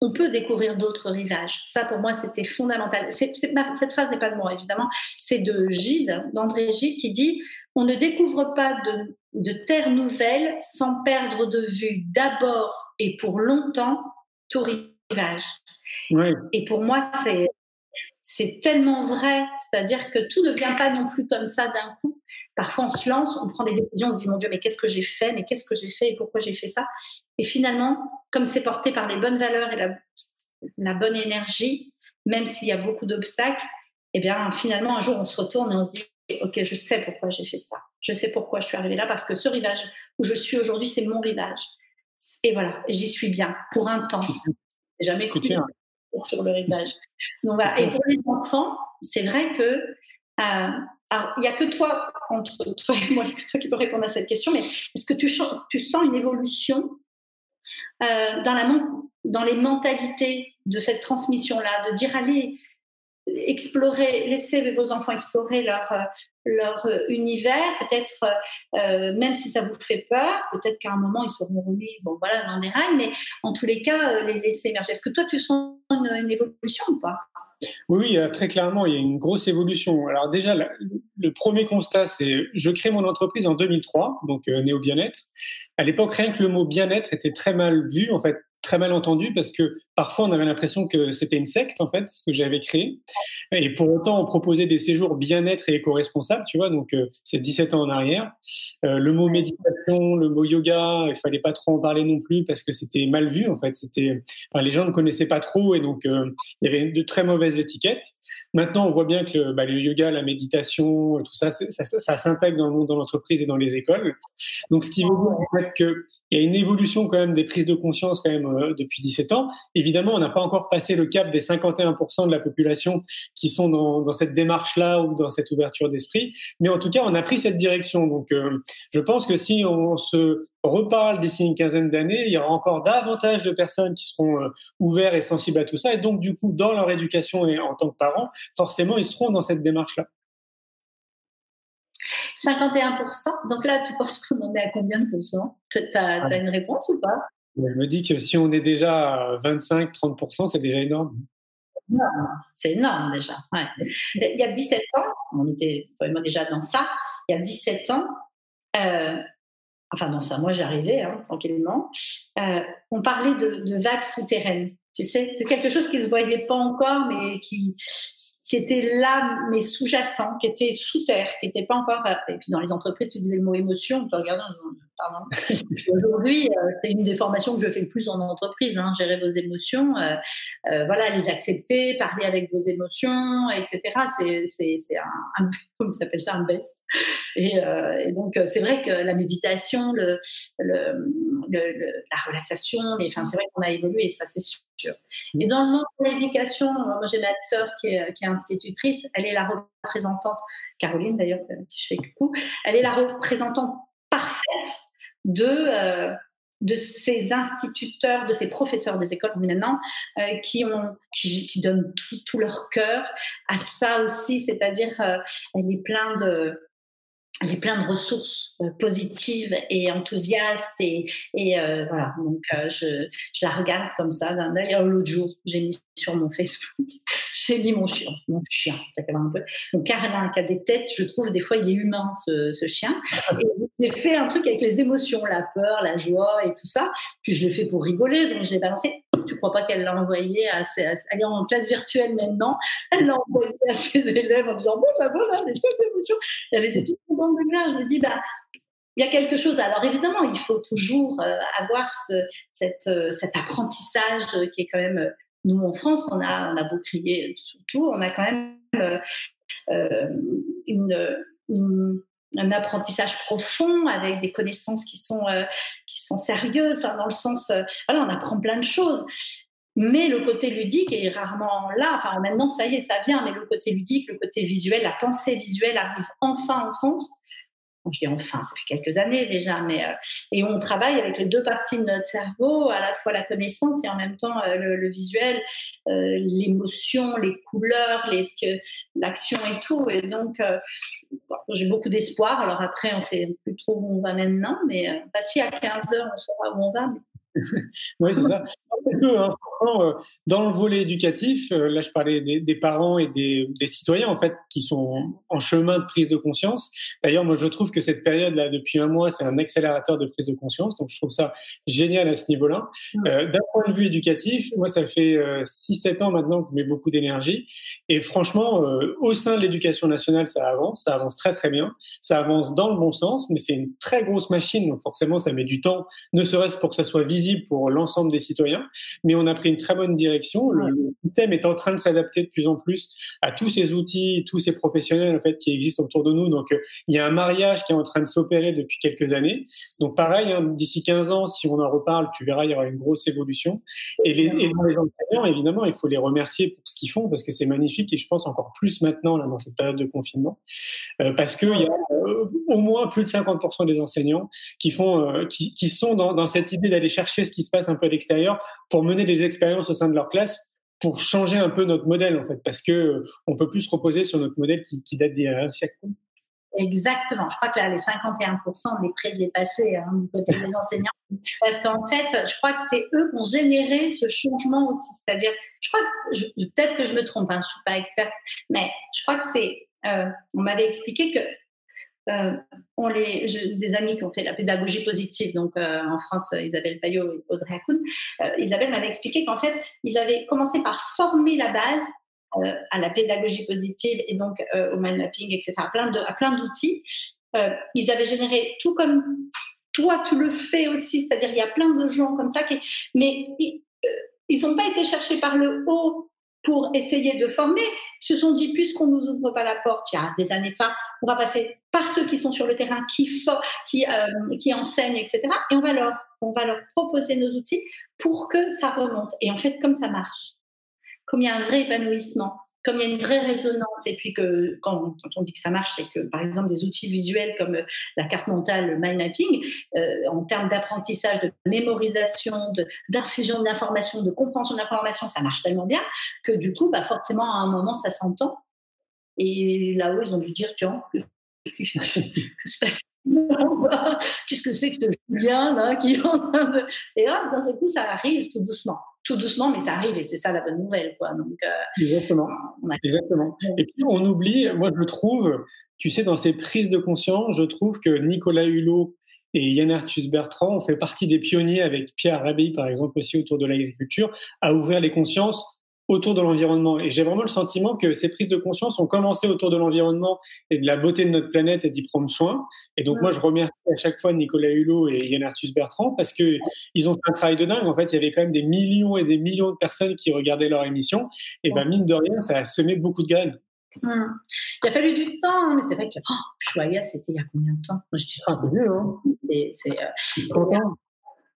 on peut découvrir d'autres rivages. Ça, pour moi, c'était fondamental. cette phrase n'est pas de moi, évidemment. C'est de Gide, d'André Gide, qui dit On ne découvre pas de, de terres nouvelles sans perdre de vue d'abord et pour longtemps tout rivage. Et pour moi, c'est c'est tellement vrai, c'est-à-dire que tout ne vient pas non plus comme ça d'un coup. Parfois, on se lance, on prend des décisions, on se dit mon Dieu, mais qu'est-ce que j'ai fait, mais qu'est-ce que j'ai fait et pourquoi j'ai fait ça? Et finalement, comme c'est porté par les bonnes valeurs et la, bonne énergie, même s'il y a beaucoup d'obstacles, eh bien, finalement, un jour, on se retourne et on se dit ok, je sais pourquoi j'ai fait ça. Je sais pourquoi je suis arrivée là parce que ce rivage où je suis aujourd'hui, c'est mon rivage. Et voilà, j'y suis bien pour un temps. Jamais coupé sur le rivage. Donc voilà. Et pour les enfants, c'est vrai que euh, il n'y a que toi, entre toi et moi, que toi qui peux répondre à cette question, mais est-ce que tu, tu, sens une évolution euh, dans, la, dans les mentalités de cette transmission-là, de dire allez, explorer, laisser vos enfants explorer leur, euh, leur euh, univers, peut-être euh, même si ça vous fait peur, peut-être qu'à un moment ils seront remis, bon voilà, dans des rails, mais en tous les cas, les laisser émerger. Est-ce que toi tu sens une, évolution ou pas? Oui, très clairement, il y a une grosse évolution. Alors déjà, le premier constat, c'est je crée mon entreprise en 2003, donc Néo Bien-être. À l'époque, rien que le mot bien-être était très mal vu. En fait, très mal entendu parce que parfois on avait l'impression que c'était une secte en fait ce que j'avais créé et pour autant on proposait des séjours bien-être et éco-responsables tu vois donc euh, c'est 17 ans en arrière euh, le mot méditation le mot yoga il fallait pas trop en parler non plus parce que c'était mal vu en fait c'était les gens ne connaissaient pas trop et donc euh, il y avait de très mauvaises étiquettes Maintenant, on voit bien que bah, le yoga, la méditation, tout ça, ça, s'intègre dans le monde, dans l'entreprise et dans les écoles. Donc, ce qui veut dire en fait qu'il y a une évolution quand même des prises de conscience quand même depuis 17 ans. Évidemment, on n'a pas encore passé le cap des 51% de la population qui sont dans, dans cette démarche-là ou dans cette ouverture d'esprit. Mais en tout cas, on a pris cette direction. Donc, euh, je pense que si on se reparle d'ici une quinzaine d'années, il y aura encore davantage de personnes qui seront euh, ouvertes et sensibles à tout ça. Et donc, du coup, dans leur éducation et en tant que parents, forcément, ils seront dans cette démarche-là. 51%. Donc là, tu penses qu'on en est à combien de pourcents Tu as, une réponse ou pas? Je me dis que si on est déjà à 25-30%, c'est déjà énorme. C'est énorme déjà. Il y a 17 ans, on était vraiment déjà dans ça, il y a 17 ans, euh, enfin dans ça, moi j'arrivais hein, tranquillement, euh, on parlait de, vagues souterraines, tu sais, de quelque chose qui se voyait pas encore, mais qui, qui était là, mais sous-jacent, qui était sous terre, qui n'était pas encore. Euh, et puis dans les entreprises, tu disais le mot émotion, tu regardes, pardon. Aujourd'hui, euh, c'est une des formations que je fais le plus en entreprise, hein, gérer vos émotions, euh, voilà, les accepter, parler avec vos émotions, etc. C'est un, un, comment s'appelle ça, un best. Et, et donc, c'est vrai que la méditation, le, le, la relaxation, enfin, c'est vrai qu'on a évolué, ça c'est sûr. Et dans le monde de l'éducation, moi j'ai ma sœur qui est, qui est, institutrice, elle est la représentante, Caroline d'ailleurs, je fais coucou, elle est la représentante parfaite de, euh, de ces instituteurs, de ces professeurs des écoles, maintenant, euh, qui, donnent tout, leur cœur à ça aussi, c'est-à-dire euh, elle est pleine de elle est plein de ressources euh, positives et enthousiastes et, et euh, voilà. Donc euh, je, je, la regarde comme ça d'un œil. L'autre jour j'ai mis sur mon Facebook j'ai mis mon chien mon chien un peu. Mon Carlin qui a des têtes je trouve des fois il est humain ce, ce chien. Et j'ai fait un truc avec les émotions la peur la joie et tout ça. Puis je l'ai fait pour rigoler donc je l'ai balancé tu crois pas qu'elle l'a envoyé à, ses, elle en classe virtuelle maintenant elle l'a envoyé à ses élèves en disant bon ben voilà les cinq émotions il y avait des tout contents de là je me dis bah il y a quelque chose. Alors évidemment, il faut toujours euh, avoir euh, cet apprentissage qui est quand même. Nous en France, on a, on a beau crier surtout, on a quand même euh, une, un apprentissage profond avec des connaissances qui sont qui sont sérieuses dans le sens voilà on apprend plein de choses. Mais le côté ludique est rarement là. Enfin maintenant ça y est ça vient mais le côté ludique le côté visuel la pensée visuelle arrive enfin en France je dis enfin, ça fait quelques années déjà, mais euh, et on travaille avec les deux parties de notre cerveau, à la fois la connaissance et en même temps euh, le, visuel, euh, l'émotion, les couleurs, l'action et tout. Et donc, j'ai beaucoup d'espoir. Alors après, on sait plus trop où on va maintenant, mais si à 15 heures, on saura où on va. oui, c'est ça. Hein, euh, dans le volet éducatif, euh, là je parlais des, parents et des, citoyens en fait qui sont en chemin de prise de conscience. D'ailleurs, moi je trouve que cette période là depuis un mois, c'est un accélérateur de prise de conscience. Donc je trouve ça génial à ce niveau-là. Euh, d'un point de vue éducatif, moi ça fait 6-7 ans maintenant que je mets beaucoup d'énergie et franchement, au sein de l'éducation nationale, ça avance, ça avance très très bien, ça avance dans le bon sens, mais c'est une très grosse machine, donc forcément ça met du temps, ne serait-ce pour que ça soit visible pour l'ensemble des citoyens. Mais on a pris une très bonne direction. Le, système est en train de s'adapter de plus en plus à tous ces outils, tous ces professionnels en fait qui existent autour de nous. Donc euh, il y a un mariage qui est en train de s'opérer depuis quelques années. Donc pareil, hein, d'ici 15 ans, si on en reparle, tu verras, il y aura une grosse évolution. Et les, et les enseignants, évidemment, il faut les remercier pour ce qu'ils font parce que c'est magnifique et je pense encore plus maintenant là dans cette période de confinement euh, parce qu'il y a euh, au moins plus de 50% des enseignants qui font, qui, qui, sont dans, dans cette idée d'aller chercher ce qui se passe un peu à l'extérieur pour mener des expériences au sein de leur classe pour changer un peu notre modèle en fait, parce que euh, on peut plus se reposer sur notre modèle qui, qui date d'il y a un siècle. Exactement. Je crois que là, les 51% des préviés passés hein, du côté des enseignants, parce qu'en fait, je crois que c'est eux qui ont généré ce changement aussi. C'est-à-dire, je crois que peut-être que je me trompe, hein, je suis pas experte, mais je crois que c'est. Euh, on m'avait expliqué que euh, on les, des amis qui ont fait la pédagogie positive, donc euh, en France, Isabelle Payot et Audrey Hakoun, euh, Isabelle m'avait expliqué qu'en fait, ils avaient commencé par former la base à la pédagogie positive et donc au mind mapping, etc., à plein, d'outils. ils avaient généré tout comme toi, tu le fais aussi, c'est-à-dire il y a plein de gens comme ça, qui, mais ils n'ont pas été cherchés par le haut pour essayer de former, se sont dit, puisqu'on ne nous ouvre pas la porte, il y a des années de ça, on va passer par ceux qui sont sur le terrain, qui, qui, euh, qui enseignent, etc. Et on va, leur, on va leur proposer nos outils pour que ça remonte. Et en fait, comme ça marche, comme il y a un vrai épanouissement, comme il y a une vraie résonance, et puis que quand, on dit que ça marche, c'est que par exemple des outils visuels comme euh, la carte mentale, le mind mapping, euh, en termes d'apprentissage, de mémorisation, d'infusion d'informations, de compréhension d'informations, ça marche tellement bien que du coup, bah forcément, à un moment, ça s'entend. Et là-haut, ils ont dû dire, tiens, que se passe Qu'est-ce que c'est que ce Julien là qui Et hop, d'un seul coup, ça arrive tout doucement tout doucement, mais ça arrive et c'est ça la bonne nouvelle. Quoi. Donc, euh, Exactement. Exactement. Et puis on oublie, moi je trouve, tu sais, dans ces prises de conscience, je trouve que Nicolas Hulot et Yann Arthus Bertrand ont fait partie des pionniers avec Pierre Rabhi, par exemple, aussi autour de l'agriculture, à ouvrir les consciences autour de l'environnement. Et j'ai vraiment le sentiment que ces prises de conscience ont commencé autour de l'environnement et de la beauté de notre planète et d'y prendre soin. Et donc, moi, je remercie à chaque fois Nicolas Hulot et Yann Arthus Bertrand parce que ils ont fait un travail de dingue. En fait, il y avait quand même des millions et des millions de personnes qui regardaient leur émission. Et ben, mine de rien, ça a semé beaucoup de graines. Hum. Il a fallu du temps, hein, mais c'est vrai que oh, c'était il y a combien de temps? Moi, je suis pas hein. Et, euh,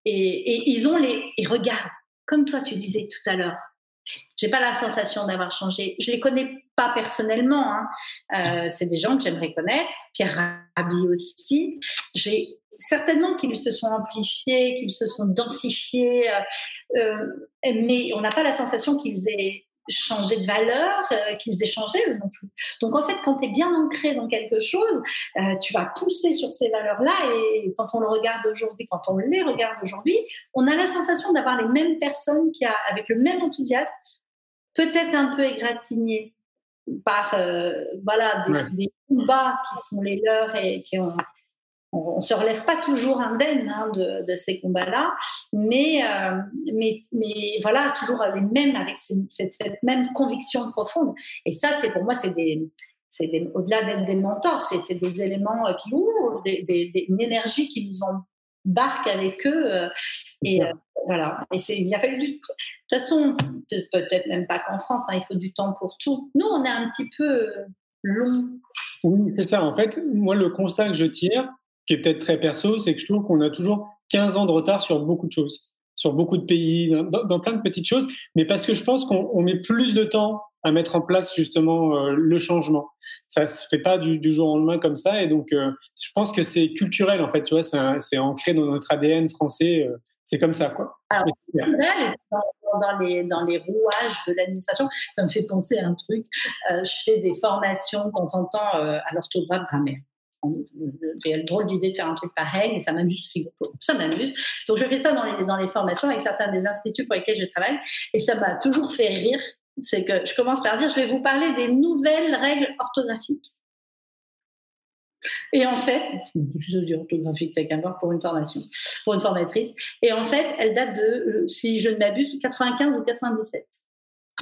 et, et, ils ont les. Et regarde, comme toi, tu disais tout à l'heure, j'ai pas la sensation d'avoir changé. Je les connais pas personnellement. Hein. Euh, c'est des gens que j'aimerais connaître. Pierre Rabhi aussi. J'ai certainement qu'ils se sont amplifiés, qu'ils se sont densifiés, euh, euh, mais on n'a pas la sensation qu'ils aient changé de valeur, qu'ils aient changé non plus. Donc en fait, quand tu es bien ancré dans quelque chose, tu vas pousser sur ces valeurs-là et quand on le regarde aujourd'hui, quand on les regarde aujourd'hui, on a la sensation d'avoir les mêmes personnes qui a, avec le même enthousiasme peut-être un peu égratignés par euh, voilà des, combats qui sont les leurs et qui ont on, ne se relève pas toujours indemne hein, de, ces combats-là, mais, euh, mais, mais voilà, toujours les mêmes avec cette, même conviction profonde. Et ça, c'est pour moi, c'est des, des au-delà d'être des mentors, c'est des éléments qui ouvrent des, des, une énergie qui nous embarque avec eux. Euh, et voilà. Et c'est, il a fallu du. De toute façon, peut-être même pas qu'en France, hein, il faut du temps pour tout. Nous, on est un petit peu euh, long. Oui, c'est ça. En fait, moi, le constat que je tire, qui est peut-être très perso, c'est que je trouve qu'on a toujours 15 ans de retard sur beaucoup de choses, sur beaucoup de pays, dans, plein de petites choses, mais parce que je pense qu'on met plus de temps à mettre en place justement euh, le changement. Ça se fait pas du, jour au lendemain comme ça, et donc euh, je pense que c'est culturel en fait. Tu vois, c'est ancré dans notre ADN français c'est comme ça, quoi. Alors, dans, les, dans les rouages de l'administration, ça me fait penser à un truc. Euh, je fais des formations de temps en temps euh, à l'orthographe grammaire. j'ai le drôle d'idée de faire un truc pareil, et ça m'amuse, ça m'amuse. Donc je fais ça dans les, dans les formations avec certains des instituts pour lesquels je travaille, et ça m'a toujours fait rire. C'est que je commence par dire, je vais vous parler des nouvelles règles orthographiques. Et en fait, je dis orthographique, t'as qu'à voir pour une formation, pour une formatrice. Et en fait, elle date de, euh, si je ne m'abuse, 95 ou 97.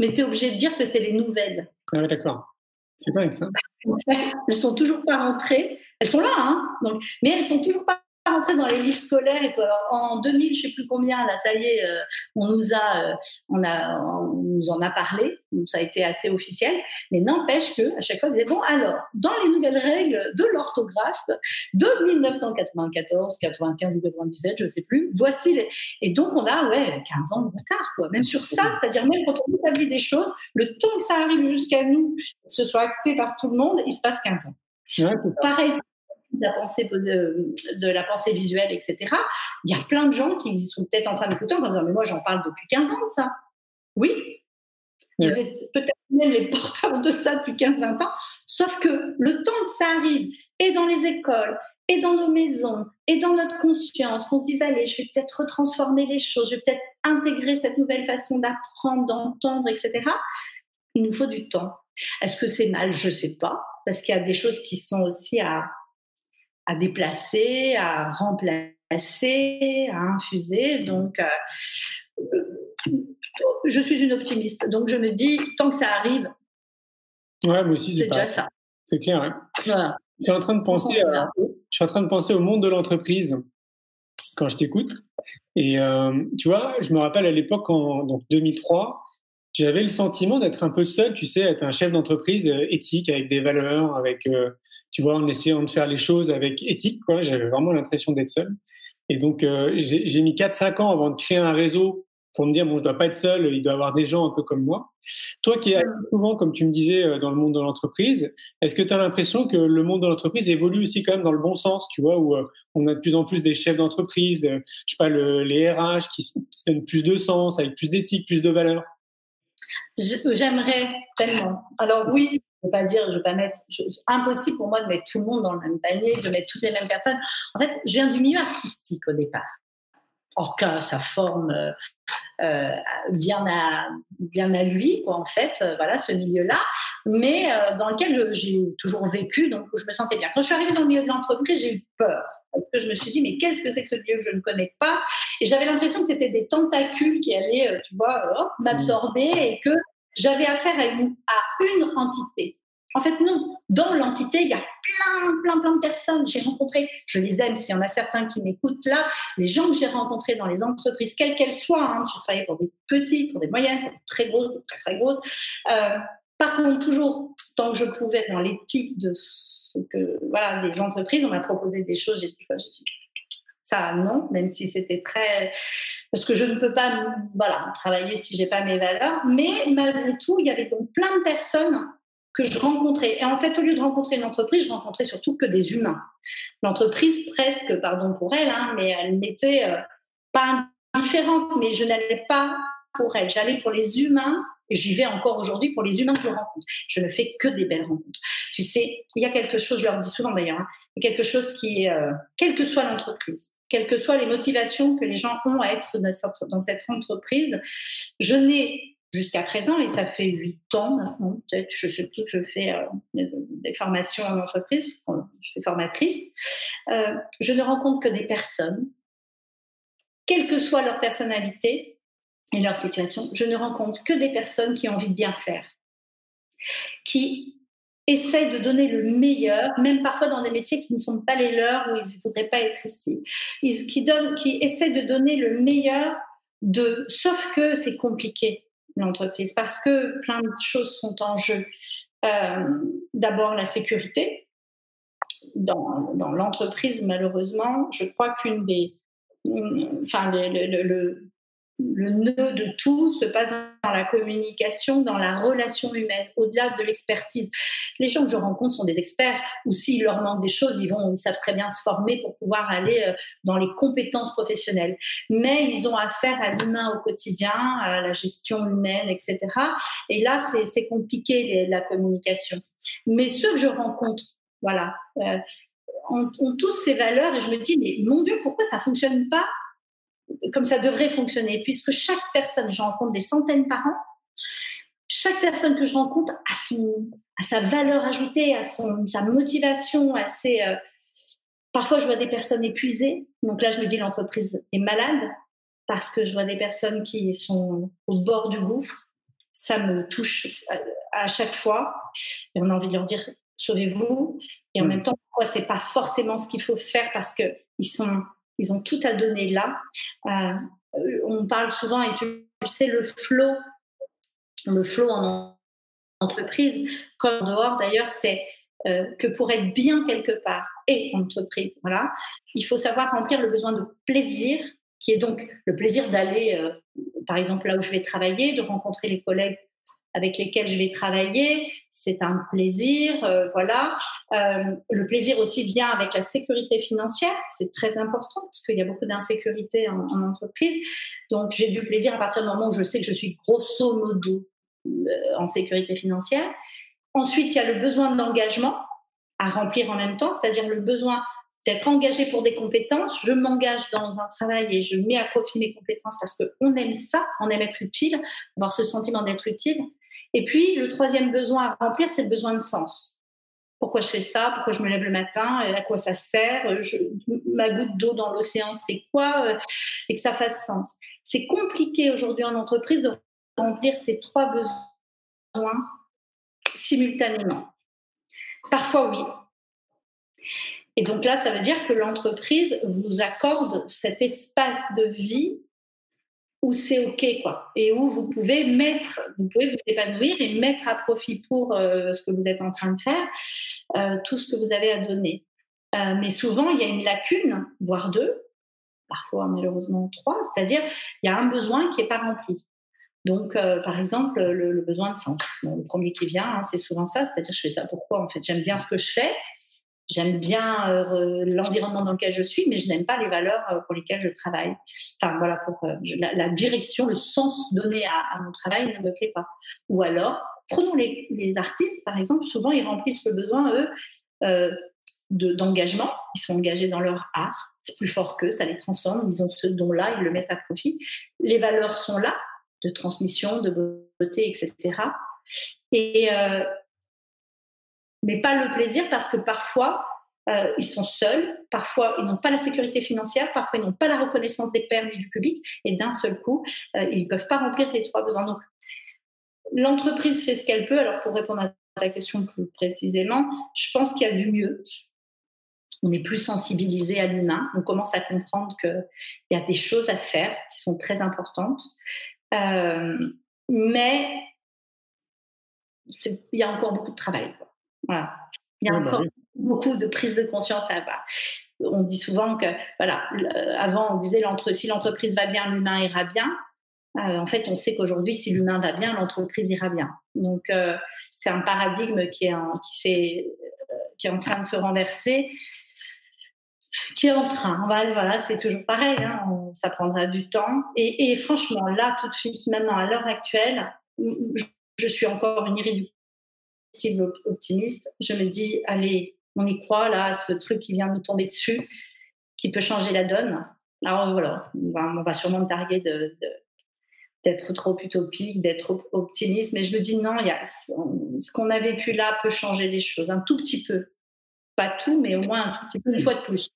Mais tu es obligé de dire que c'est les nouvelles. Ah oui, d'accord. C'est pas ça. En fait, elles sont toujours pas rentrées. Elles sont là, hein. Donc, mais elles sont toujours pas rentrer dans les livres scolaires et tout. Alors, en 2000, je sais plus combien, là, ça y est, euh, on nous a, euh, on a, on nous en a parlé. Donc, ça a été assez officiel. Mais n'empêche que, à chaque fois, on disait, bon, alors, dans les nouvelles règles de l'orthographe de 1994, 95 ou 97, je sais plus, voici les, et donc, on a, ouais, 15 ans de retard, quoi. Même sur ça, c'est-à-dire même quand on établit des choses, le temps que ça arrive jusqu'à nous, que ce soit acté par tout le monde, il se passe 15 ans. Ouais, Pareil de la pensée de, la pensée visuelle, etc. Il y a plein de gens qui sont peut-être en train d'écouter en disant mais moi j'en parle depuis 15 ans de ça. Oui, vous êtes peut-être même les porteurs de ça depuis 15-20 ans, sauf que le temps que ça arrive, et dans les écoles, et dans nos maisons, et dans notre conscience, qu'on se dise allez, je vais peut-être retransformer les choses, je vais peut-être intégrer cette nouvelle façon d'apprendre, d'entendre, etc. Il nous faut du temps. Est-ce que c'est mal? Je ne sais pas, parce qu'il y a des choses qui sont aussi à, à déplacer, à remplacer, à infuser. Donc, euh, je suis une optimiste. Donc, je me dis, tant que ça arrive, ouais, moi aussi, c'est déjà ça. C'est clair. Hein. Je suis en train de penser, je suis en train de penser au monde de l'entreprise quand je t'écoute. Et euh, tu vois, je me rappelle à l'époque, en donc 2003, j'avais le sentiment d'être un peu seul, tu sais, être un chef d'entreprise euh, éthique avec des valeurs, avec tu vois, en essayant de faire les choses avec éthique, quoi. J'avais vraiment l'impression d'être seul. Et donc, euh, j'ai mis 4-5 ans avant de créer un réseau pour me dire, bon, je dois pas être seul, il doit y avoir des gens un peu comme moi. Toi qui es souvent, comme tu me disais, euh, dans le monde de l'entreprise, est-ce que tu as l'impression que le monde de l'entreprise évolue aussi quand même dans le bon sens, tu vois, où euh, on a de plus en plus des chefs d'entreprise, je sais pas, le, les RH qui, qui donnent plus de sens, avec plus d'éthique, plus de valeur? J'aimerais tellement. Alors oui, je ne veux pas dire, je veux pas mettre, impossible pour moi de mettre tout le monde dans le même panier, de mettre toutes les mêmes personnes. En fait, je viens du milieu artistique au départ. Or que ça forme euh, euh, bien à bien à lui, en fait, euh, voilà, ce milieu-là, mais dans lequel j'ai toujours vécu, donc je me sentais bien. Quand je suis arrivée dans le milieu de l'entreprise, j'ai eu peur parce que je me suis dit mais qu'est-ce que c'est que ce milieu que je ne connais pas? Et j'avais l'impression que c'était des tentacules qui allaient, tu vois, m'absorber et que j'avais affaire à une, à une entité. En fait, non. Dans l'entité, il y a plein, plein, plein de personnes. J'ai rencontré, je les aime, s'il y en a certains qui m'écoutent là, les gens que j'ai rencontrés dans les entreprises, quelles qu'elles soient. Hein, je travaille pour des petites, pour des moyennes, pour des très grosses, des très, très grosses. Euh, par contre, toujours, tant que je pouvais, dans l'éthique de voilà, des entreprises, on m'a proposé des choses, j'ai dit, ça non, même si c'était très parce que je ne peux pas voilà travailler si j'ai pas mes valeurs. Mais malgré tout, il y avait donc plein de personnes que je rencontrais. Et en fait, au lieu de rencontrer une entreprise, je rencontrais surtout que des humains. L'entreprise presque, pardon pour elle, hein, mais elle n'était euh, pas différente. Mais je n'allais pas pour elle, j'allais pour les humains. Et j'y vais encore aujourd'hui pour les humains que je rencontre. Je ne fais que des belles rencontres. Tu sais, il y a quelque chose, je leur dis souvent d'ailleurs, hein, quelque chose qui est, euh, quelle que soit l'entreprise, quelles que soient les motivations que les gens ont à être dans cette entreprise. Je n'ai jusqu'à présent, et ça fait huit ans maintenant, peut-être, je sais plus que je fais euh, des formations en entreprise, je suis formatrice, euh, je ne rencontre que des personnes, quelle que soit leur personnalité et leur situation, je ne rencontre que des personnes qui ont envie de bien faire, qui essaient de donner le meilleur, même parfois dans des métiers qui ne sont pas les leurs, où ils ne voudraient pas être ici. Ils, qui, donnent, qui essaient de donner le meilleur, de, sauf que c'est compliqué, l'entreprise, parce que plein de choses sont en jeu. Euh, D'abord, la sécurité. Dans, l'entreprise, malheureusement, je crois qu'une des. Enfin, le nœud de tout se passe dans la communication, dans la relation humaine, au-delà de l'expertise. Les gens que je rencontre sont des experts, ou s'il leur manque des choses, ils vont, ils savent très bien se former pour pouvoir aller euh, dans les compétences professionnelles. Mais ils ont affaire à l'humain au quotidien, à la gestion humaine, etc. Et là, c'est compliqué la communication. Mais ceux que je rencontre, voilà. Euh, ont, ont, tous ces valeurs et je me dis, mais mon Dieu, pourquoi ça fonctionne pas comme ça devrait fonctionner Puisque chaque personne, j'en rencontre des centaines par an, chaque personne que je rencontre a, son, a sa valeur ajoutée, a son, sa motivation, a ses, euh, Parfois, je vois des personnes épuisées. Donc là, je me dis l'entreprise est malade parce que je vois des personnes qui sont au bord du gouffre. Ça me touche à chaque fois. Et on a envie de leur dire sauvez-vous. Et en mm. même temps, pourquoi c'est pas forcément ce qu'il faut faire parce que ils sont, ils ont tout à donner là. Euh, on parle souvent et tu sais le flow, le flow en entreprise, comme dehors d'ailleurs, c'est euh, que pour être bien quelque part et entreprise, voilà, il faut savoir remplir le besoin de plaisir, qui est donc le plaisir d'aller, euh, par exemple, là où je vais travailler, de rencontrer les collègues avec lesquels je vais travailler, c'est un plaisir, euh, voilà. le plaisir aussi vient avec la sécurité financière, c'est très important parce qu'il y a beaucoup d'insécurité en, en, entreprise. Donc j'ai du plaisir à partir du moment où je sais que je suis grosso modo en sécurité financière. Ensuite, il y a le besoin d'engagement à remplir en même temps, c'est-à-dire le besoin d'être engagé pour des compétences. Je m'engage dans un travail et je mets à profit mes compétences parce qu'on aime ça, on aime être utile, avoir ce sentiment d'être utile. Et puis, le troisième besoin à remplir, c'est le besoin de sens. Pourquoi je fais ça? Pourquoi je me lève le matin? À quoi ça sert? Ma goutte d'eau dans l'océan, c'est quoi? Et que ça fasse sens. C'est compliqué aujourd'hui en entreprise de remplir ces trois besoins simultanément. Parfois, oui. Et donc là, ça veut dire que l'entreprise vous accorde cet espace de vie où c'est OK, quoi, et où vous pouvez mettre, vous pouvez vous épanouir et mettre à profit pour euh, ce que vous êtes en train de faire, euh, tout ce que vous avez à donner. Euh, mais souvent, il y a une lacune, voire deux, parfois malheureusement trois, c'est-à-dire il y a un besoin qui n'est pas rempli. Donc, par exemple, le, besoin de sens. le premier qui vient, hein, c'est souvent ça, c'est-à-dire je fais ça pourquoi En fait, j'aime bien ce que je fais, j'aime bien euh, l'environnement dans lequel je suis, mais je n'aime pas les valeurs euh, pour lesquelles je travaille. Enfin, voilà, pour la, direction, le sens donné à, mon travail ne me plaît pas. Ou alors, prenons les, artistes, par exemple, souvent ils remplissent le besoin, eux, d'engagement. ils sont engagés dans leur art, c'est plus fort qu'eux, ça les transforme, ils ont ce don-là, ils le mettent à profit. Les valeurs sont là, de transmission, de beauté, etc. Et, euh, mais pas le plaisir parce que parfois, euh, ils sont seuls, parfois ils n'ont pas la sécurité financière, parfois ils n'ont pas la reconnaissance des pairs ni du public, et d'un seul coup, euh, ils ne peuvent pas remplir les trois besoins. Donc, l'entreprise fait ce qu'elle peut. Alors, pour répondre à ta question plus précisément, je pense qu'il y a du mieux. On est plus sensibilisé à l'humain. On commence à comprendre qu'il y a des choses à faire qui sont très importantes. Euh, mais il y a encore beaucoup de travail. Voilà. Il y a bah encore beaucoup de prise de conscience à avoir. On dit souvent que, voilà, avant on disait si l'entreprise va bien, l'humain ira bien. Euh, en fait, on sait qu'aujourd'hui, si l'humain va bien, l'entreprise ira bien. Donc, euh, c'est un paradigme qui est, en, qui, qui est en train de se renverser qui est en train. Voilà, c'est toujours pareil, hein, ça prendra du temps. Et, franchement, là, tout de suite, maintenant, à l'heure actuelle, je, suis encore une irréductible optimiste. Je me dis, allez, on y croit, là, ce truc qui vient de nous tomber dessus, qui peut changer la donne. Alors voilà, on va, sûrement me targuer de, d'être trop utopique, d'être trop optimiste, mais je me dis non, y a, ce qu'on a vécu là peut changer les choses un tout petit peu. Pas tout, mais au moins un tout petit peu, une fois de plus.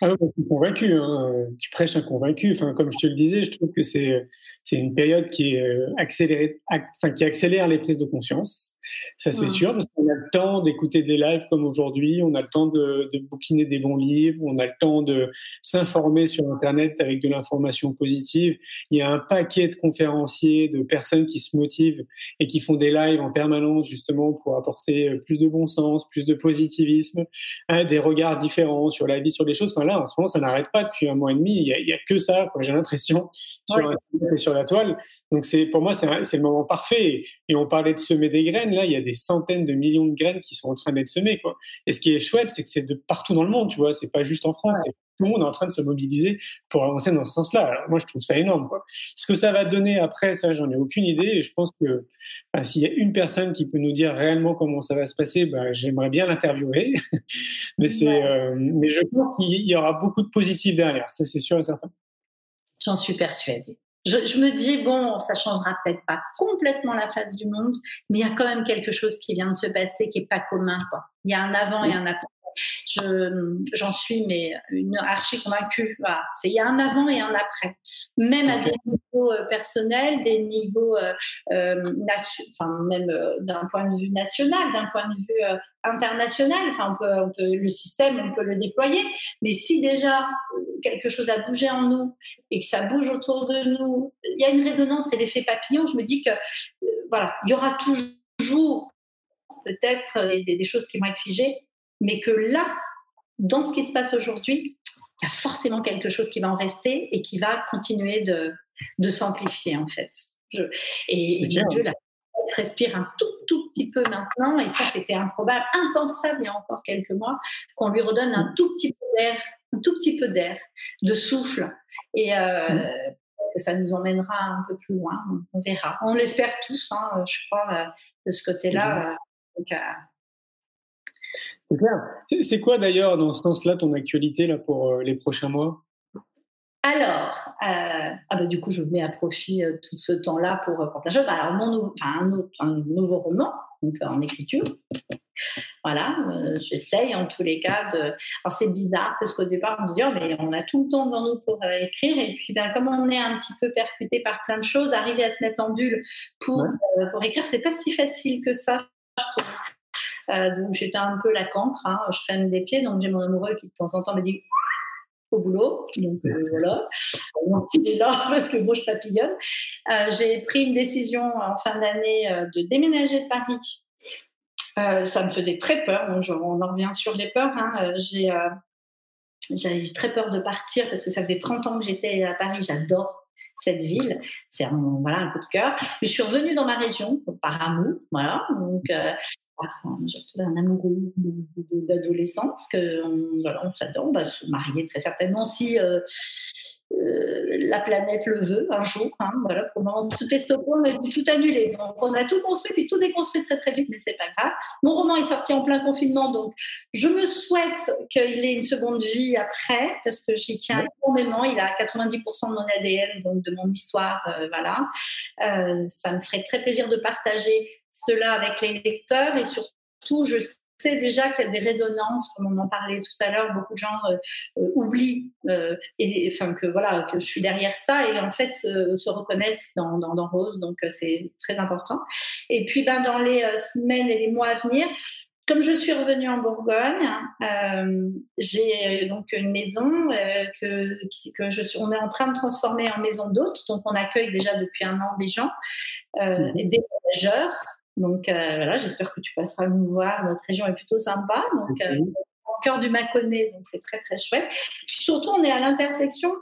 Ah je suis convaincu, hein. tu prêches un convaincu. Enfin, comme je te le disais, je trouve que c'est, c'est une période qui, est euh, accélérée, enfin, qui accélère les prises de conscience. Ça, c'est sûr, parce qu'on a le temps d'écouter des lives comme aujourd'hui, on a le temps de, de bouquiner des bons livres, on a le temps de s'informer sur Internet avec de l'information positive. Il y a un paquet de conférenciers, de personnes qui se motivent et qui font des lives en permanence, justement, pour apporter euh, plus de bon sens, plus de positivisme, hein, des regards différents sur la vie, sur les choses. Enfin, là, en ce moment, ça n'arrête pas depuis un mois et demi. Il y a, que ça, j'ai l'impression, sur Internet et sur la toile. Donc, c'est, pour moi, c'est, le moment parfait. Et on parlait de semer des graines il y a des centaines de millions de graines qui sont en train d'être semées, quoi. Et ce qui est chouette, c'est que c'est de partout dans le monde, tu vois. C'est pas juste en France, tout le monde est en train de se mobiliser pour avancer dans ce sens-là. Alors moi, je trouve ça énorme. Quoi. Ce que ça va donner après, ça, j'en ai aucune idée. Et je pense que bah, s'il y a une personne qui peut nous dire réellement comment ça va se passer, bah, j'aimerais bien l'interviewer. mais c'est, euh, mais je pense qu'il y aura beaucoup de positifs derrière. Ça, c'est sûr et certain. J'en suis persuadée. Je, je, me dis, bon, ça changera peut-être pas complètement la face du monde, mais il y a quand même quelque chose qui vient de se passer qui est pas commun. Quoi. Il y a un avant et un après. J'en suis mais une archi convaincue. Voilà. Il y a un avant et un après. Même à des niveaux euh, personnels, des niveaux, euh, euh enfin, même d'un point de vue national, d'un point de vue international. Enfin, on peut, on peut, le système, on peut le déployer. Mais si déjà quelque chose a bougé en nous et que ça bouge autour de nous, il y a une résonance, c'est l'effet papillon. Je me dis que voilà, il y aura toujours peut-être des, des, choses qui vont être figées, mais que là, dans ce qui se passe aujourd'hui, il y a forcément quelque chose qui va en rester et qui va continuer de, de s'amplifier en fait. Je, et, et Dieu, la respire un tout, tout petit peu maintenant, et ça c'était improbable, impensable il y a encore quelques mois, qu'on lui redonne un tout petit peu d'air, un tout petit peu d'air, de souffle, et euh, mmh. que ça nous emmènera un peu plus loin, on verra. On l'espère tous, hein, je crois, euh, de ce côté-là. Mmh. Euh, c'est quoi d'ailleurs dans ce sens-là ton actualité là pour euh, les prochains mois? Alors, euh, ah bah, du coup, je mets à profit euh, tout ce temps-là pour, pour plein de choses. Alors, mon nouveau, un, autre, un, nouveau roman, donc en écriture. Voilà, j'essaye en tous les cas de. Alors, c'est bizarre parce qu'au départ, on se dit, oh, mais on a tout le temps devant nous pour écrire. Et puis, ben, comme on est un petit peu percuté par plein de choses, arriver à se mettre en bulle pour, pour écrire, c'est pas si facile que ça, je trouve. Euh, donc j'étais un peu la cancre, hein, je traîne des pieds, donc j'ai mon amoureux qui de temps en temps me dit au boulot, donc euh, voilà, il est là parce que moi je papillonne. Euh, j'ai pris une décision en fin d'année de déménager de Paris. ça me faisait très peur, on en revient sur les peurs. Hein. j'avais eu très peur de partir parce que ça faisait 30 ans que j'étais à Paris, j'adore cette ville. C'est un, voilà, un coup de cœur. Mais je suis revenue dans ma région par amour. Voilà. Donc, j'ai retrouvé un amoureux d'adolescence que on, voilà, on s'adore, on va se marier très certainement si euh, euh, la planète le veut un jour. Hein, voilà, pour le moment, tout est stoppé, on a dû tout annuler. Donc, on a tout construit, puis tout déconstruit très très vite, mais c'est pas grave. Mon roman est sorti en plein confinement, donc je me souhaite qu'il ait une seconde vie après, parce que j'y tiens énormément. Il a 90% de mon ADN, donc de mon histoire, euh, voilà. ça me ferait très plaisir de partager cela avec les lecteurs et surtout, je sais déjà qu'il y a des résonances, comme on en parlait tout à l'heure, beaucoup de gens euh, euh, oublient, euh, et, enfin que voilà, que je suis derrière ça et en fait se reconnaissent dans, dans, dans Rose, donc c'est très important. Et puis ben dans les semaines et les mois à venir, comme je suis revenue en Bourgogne, euh, j'ai donc une maison euh, que, que je suis, on est en train de transformer en maison d'hôtes. Donc, on accueille déjà depuis un an des gens, euh, mmh. des voyageurs. Donc euh, voilà, j'espère que tu passeras nous voir. Notre région est plutôt sympa. Donc euh, au cœur du Mâconnais, donc c'est très très chouette. Puis surtout, on est à l'intersection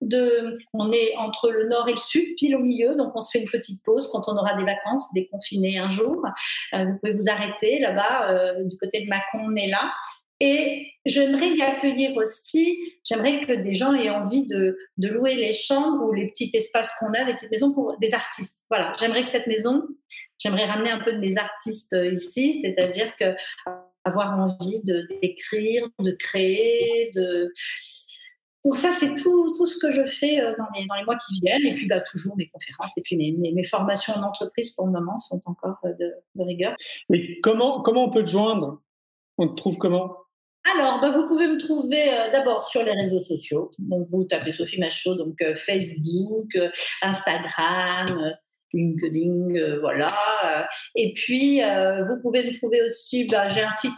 de, on est entre le nord et le sud, pile au milieu. Donc on se fait une petite pause quand on aura des vacances, déconfinées un jour. Euh, vous pouvez vous arrêter là-bas du côté de Mâcon, on est là. Et j'aimerais y accueillir aussi, j'aimerais que des gens aient envie de, de, louer les chambres ou les petits espaces qu'on a, les petites maisons pour des artistes. Voilà, j'aimerais que cette maison, j'aimerais ramener un peu de mes artistes euh, ici, c'est-à-dire que avoir envie de d'écrire, de créer, de donc ça, c'est tout, tout ce que je fais euh, dans les, dans les mois qui viennent. Et puis bah, toujours mes conférences et puis mes, mes, formations en entreprise pour le moment sont encore euh, de, de rigueur. Mais comment, comment on peut te joindre? On te trouve comment? Alors, bah, vous pouvez me trouver euh, d'abord sur les réseaux sociaux. Donc, vous tapez Sophie Machaud, donc euh, Facebook, euh, Instagram, LinkedIn, voilà. et puis, vous pouvez me trouver aussi, bah, j'ai un site.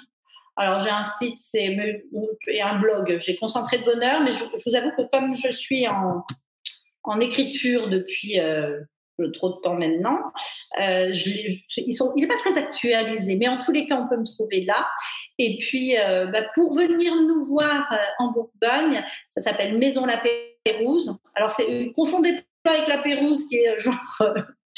Alors, j'ai un site c'est, et un blog. J'ai Concentré de Bonheur, mais je, vous avoue que comme je suis en, en écriture depuis trop de temps maintenant. Euh, ils sont, il n'est pas très actualisé, mais en tous les cas, on peut me trouver là. Et puis, euh, bah, pour venir nous voir euh, en Bourgogne, ça s'appelle Maison La Pérouse. Alors, c'est confondez pas avec La Pérouse, qui est genre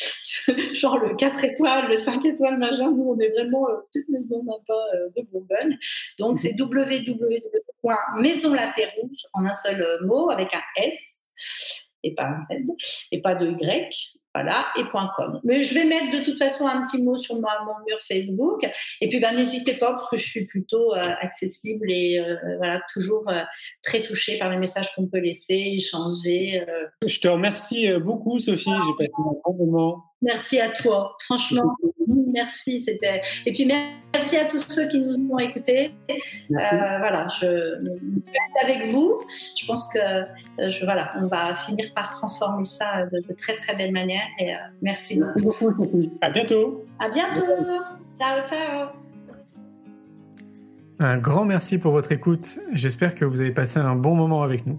genre le 4 étoiles, le 5 étoiles, machin. Nous, on est vraiment euh, petite maison d'un pas euh, de Bourgogne. Donc, c'est www.maisonlapérouse en un seul euh, mot avec un S et pas un Z et pas de Y. Voilà, et .com. Mais je vais mettre de toute façon un petit mot sur mon mur Facebook. Et puis, ben, n'hésitez pas parce que je suis plutôt euh, accessible et euh, voilà, toujours euh, très touchée par les messages qu'on peut laisser, échanger. Je te remercie beaucoup, Sophie. J'ai passé un bon moment. Merci à toi. Franchement, merci. C'était et puis merci à tous ceux qui nous ont écoutés. Euh, voilà, je avec vous. Je pense que euh, je, voilà, on va finir par transformer ça de, très très belle manière. Et euh, merci beaucoup. À bientôt. À bientôt. Ciao ciao. Un grand merci pour votre écoute. J'espère que vous avez passé un bon moment avec nous.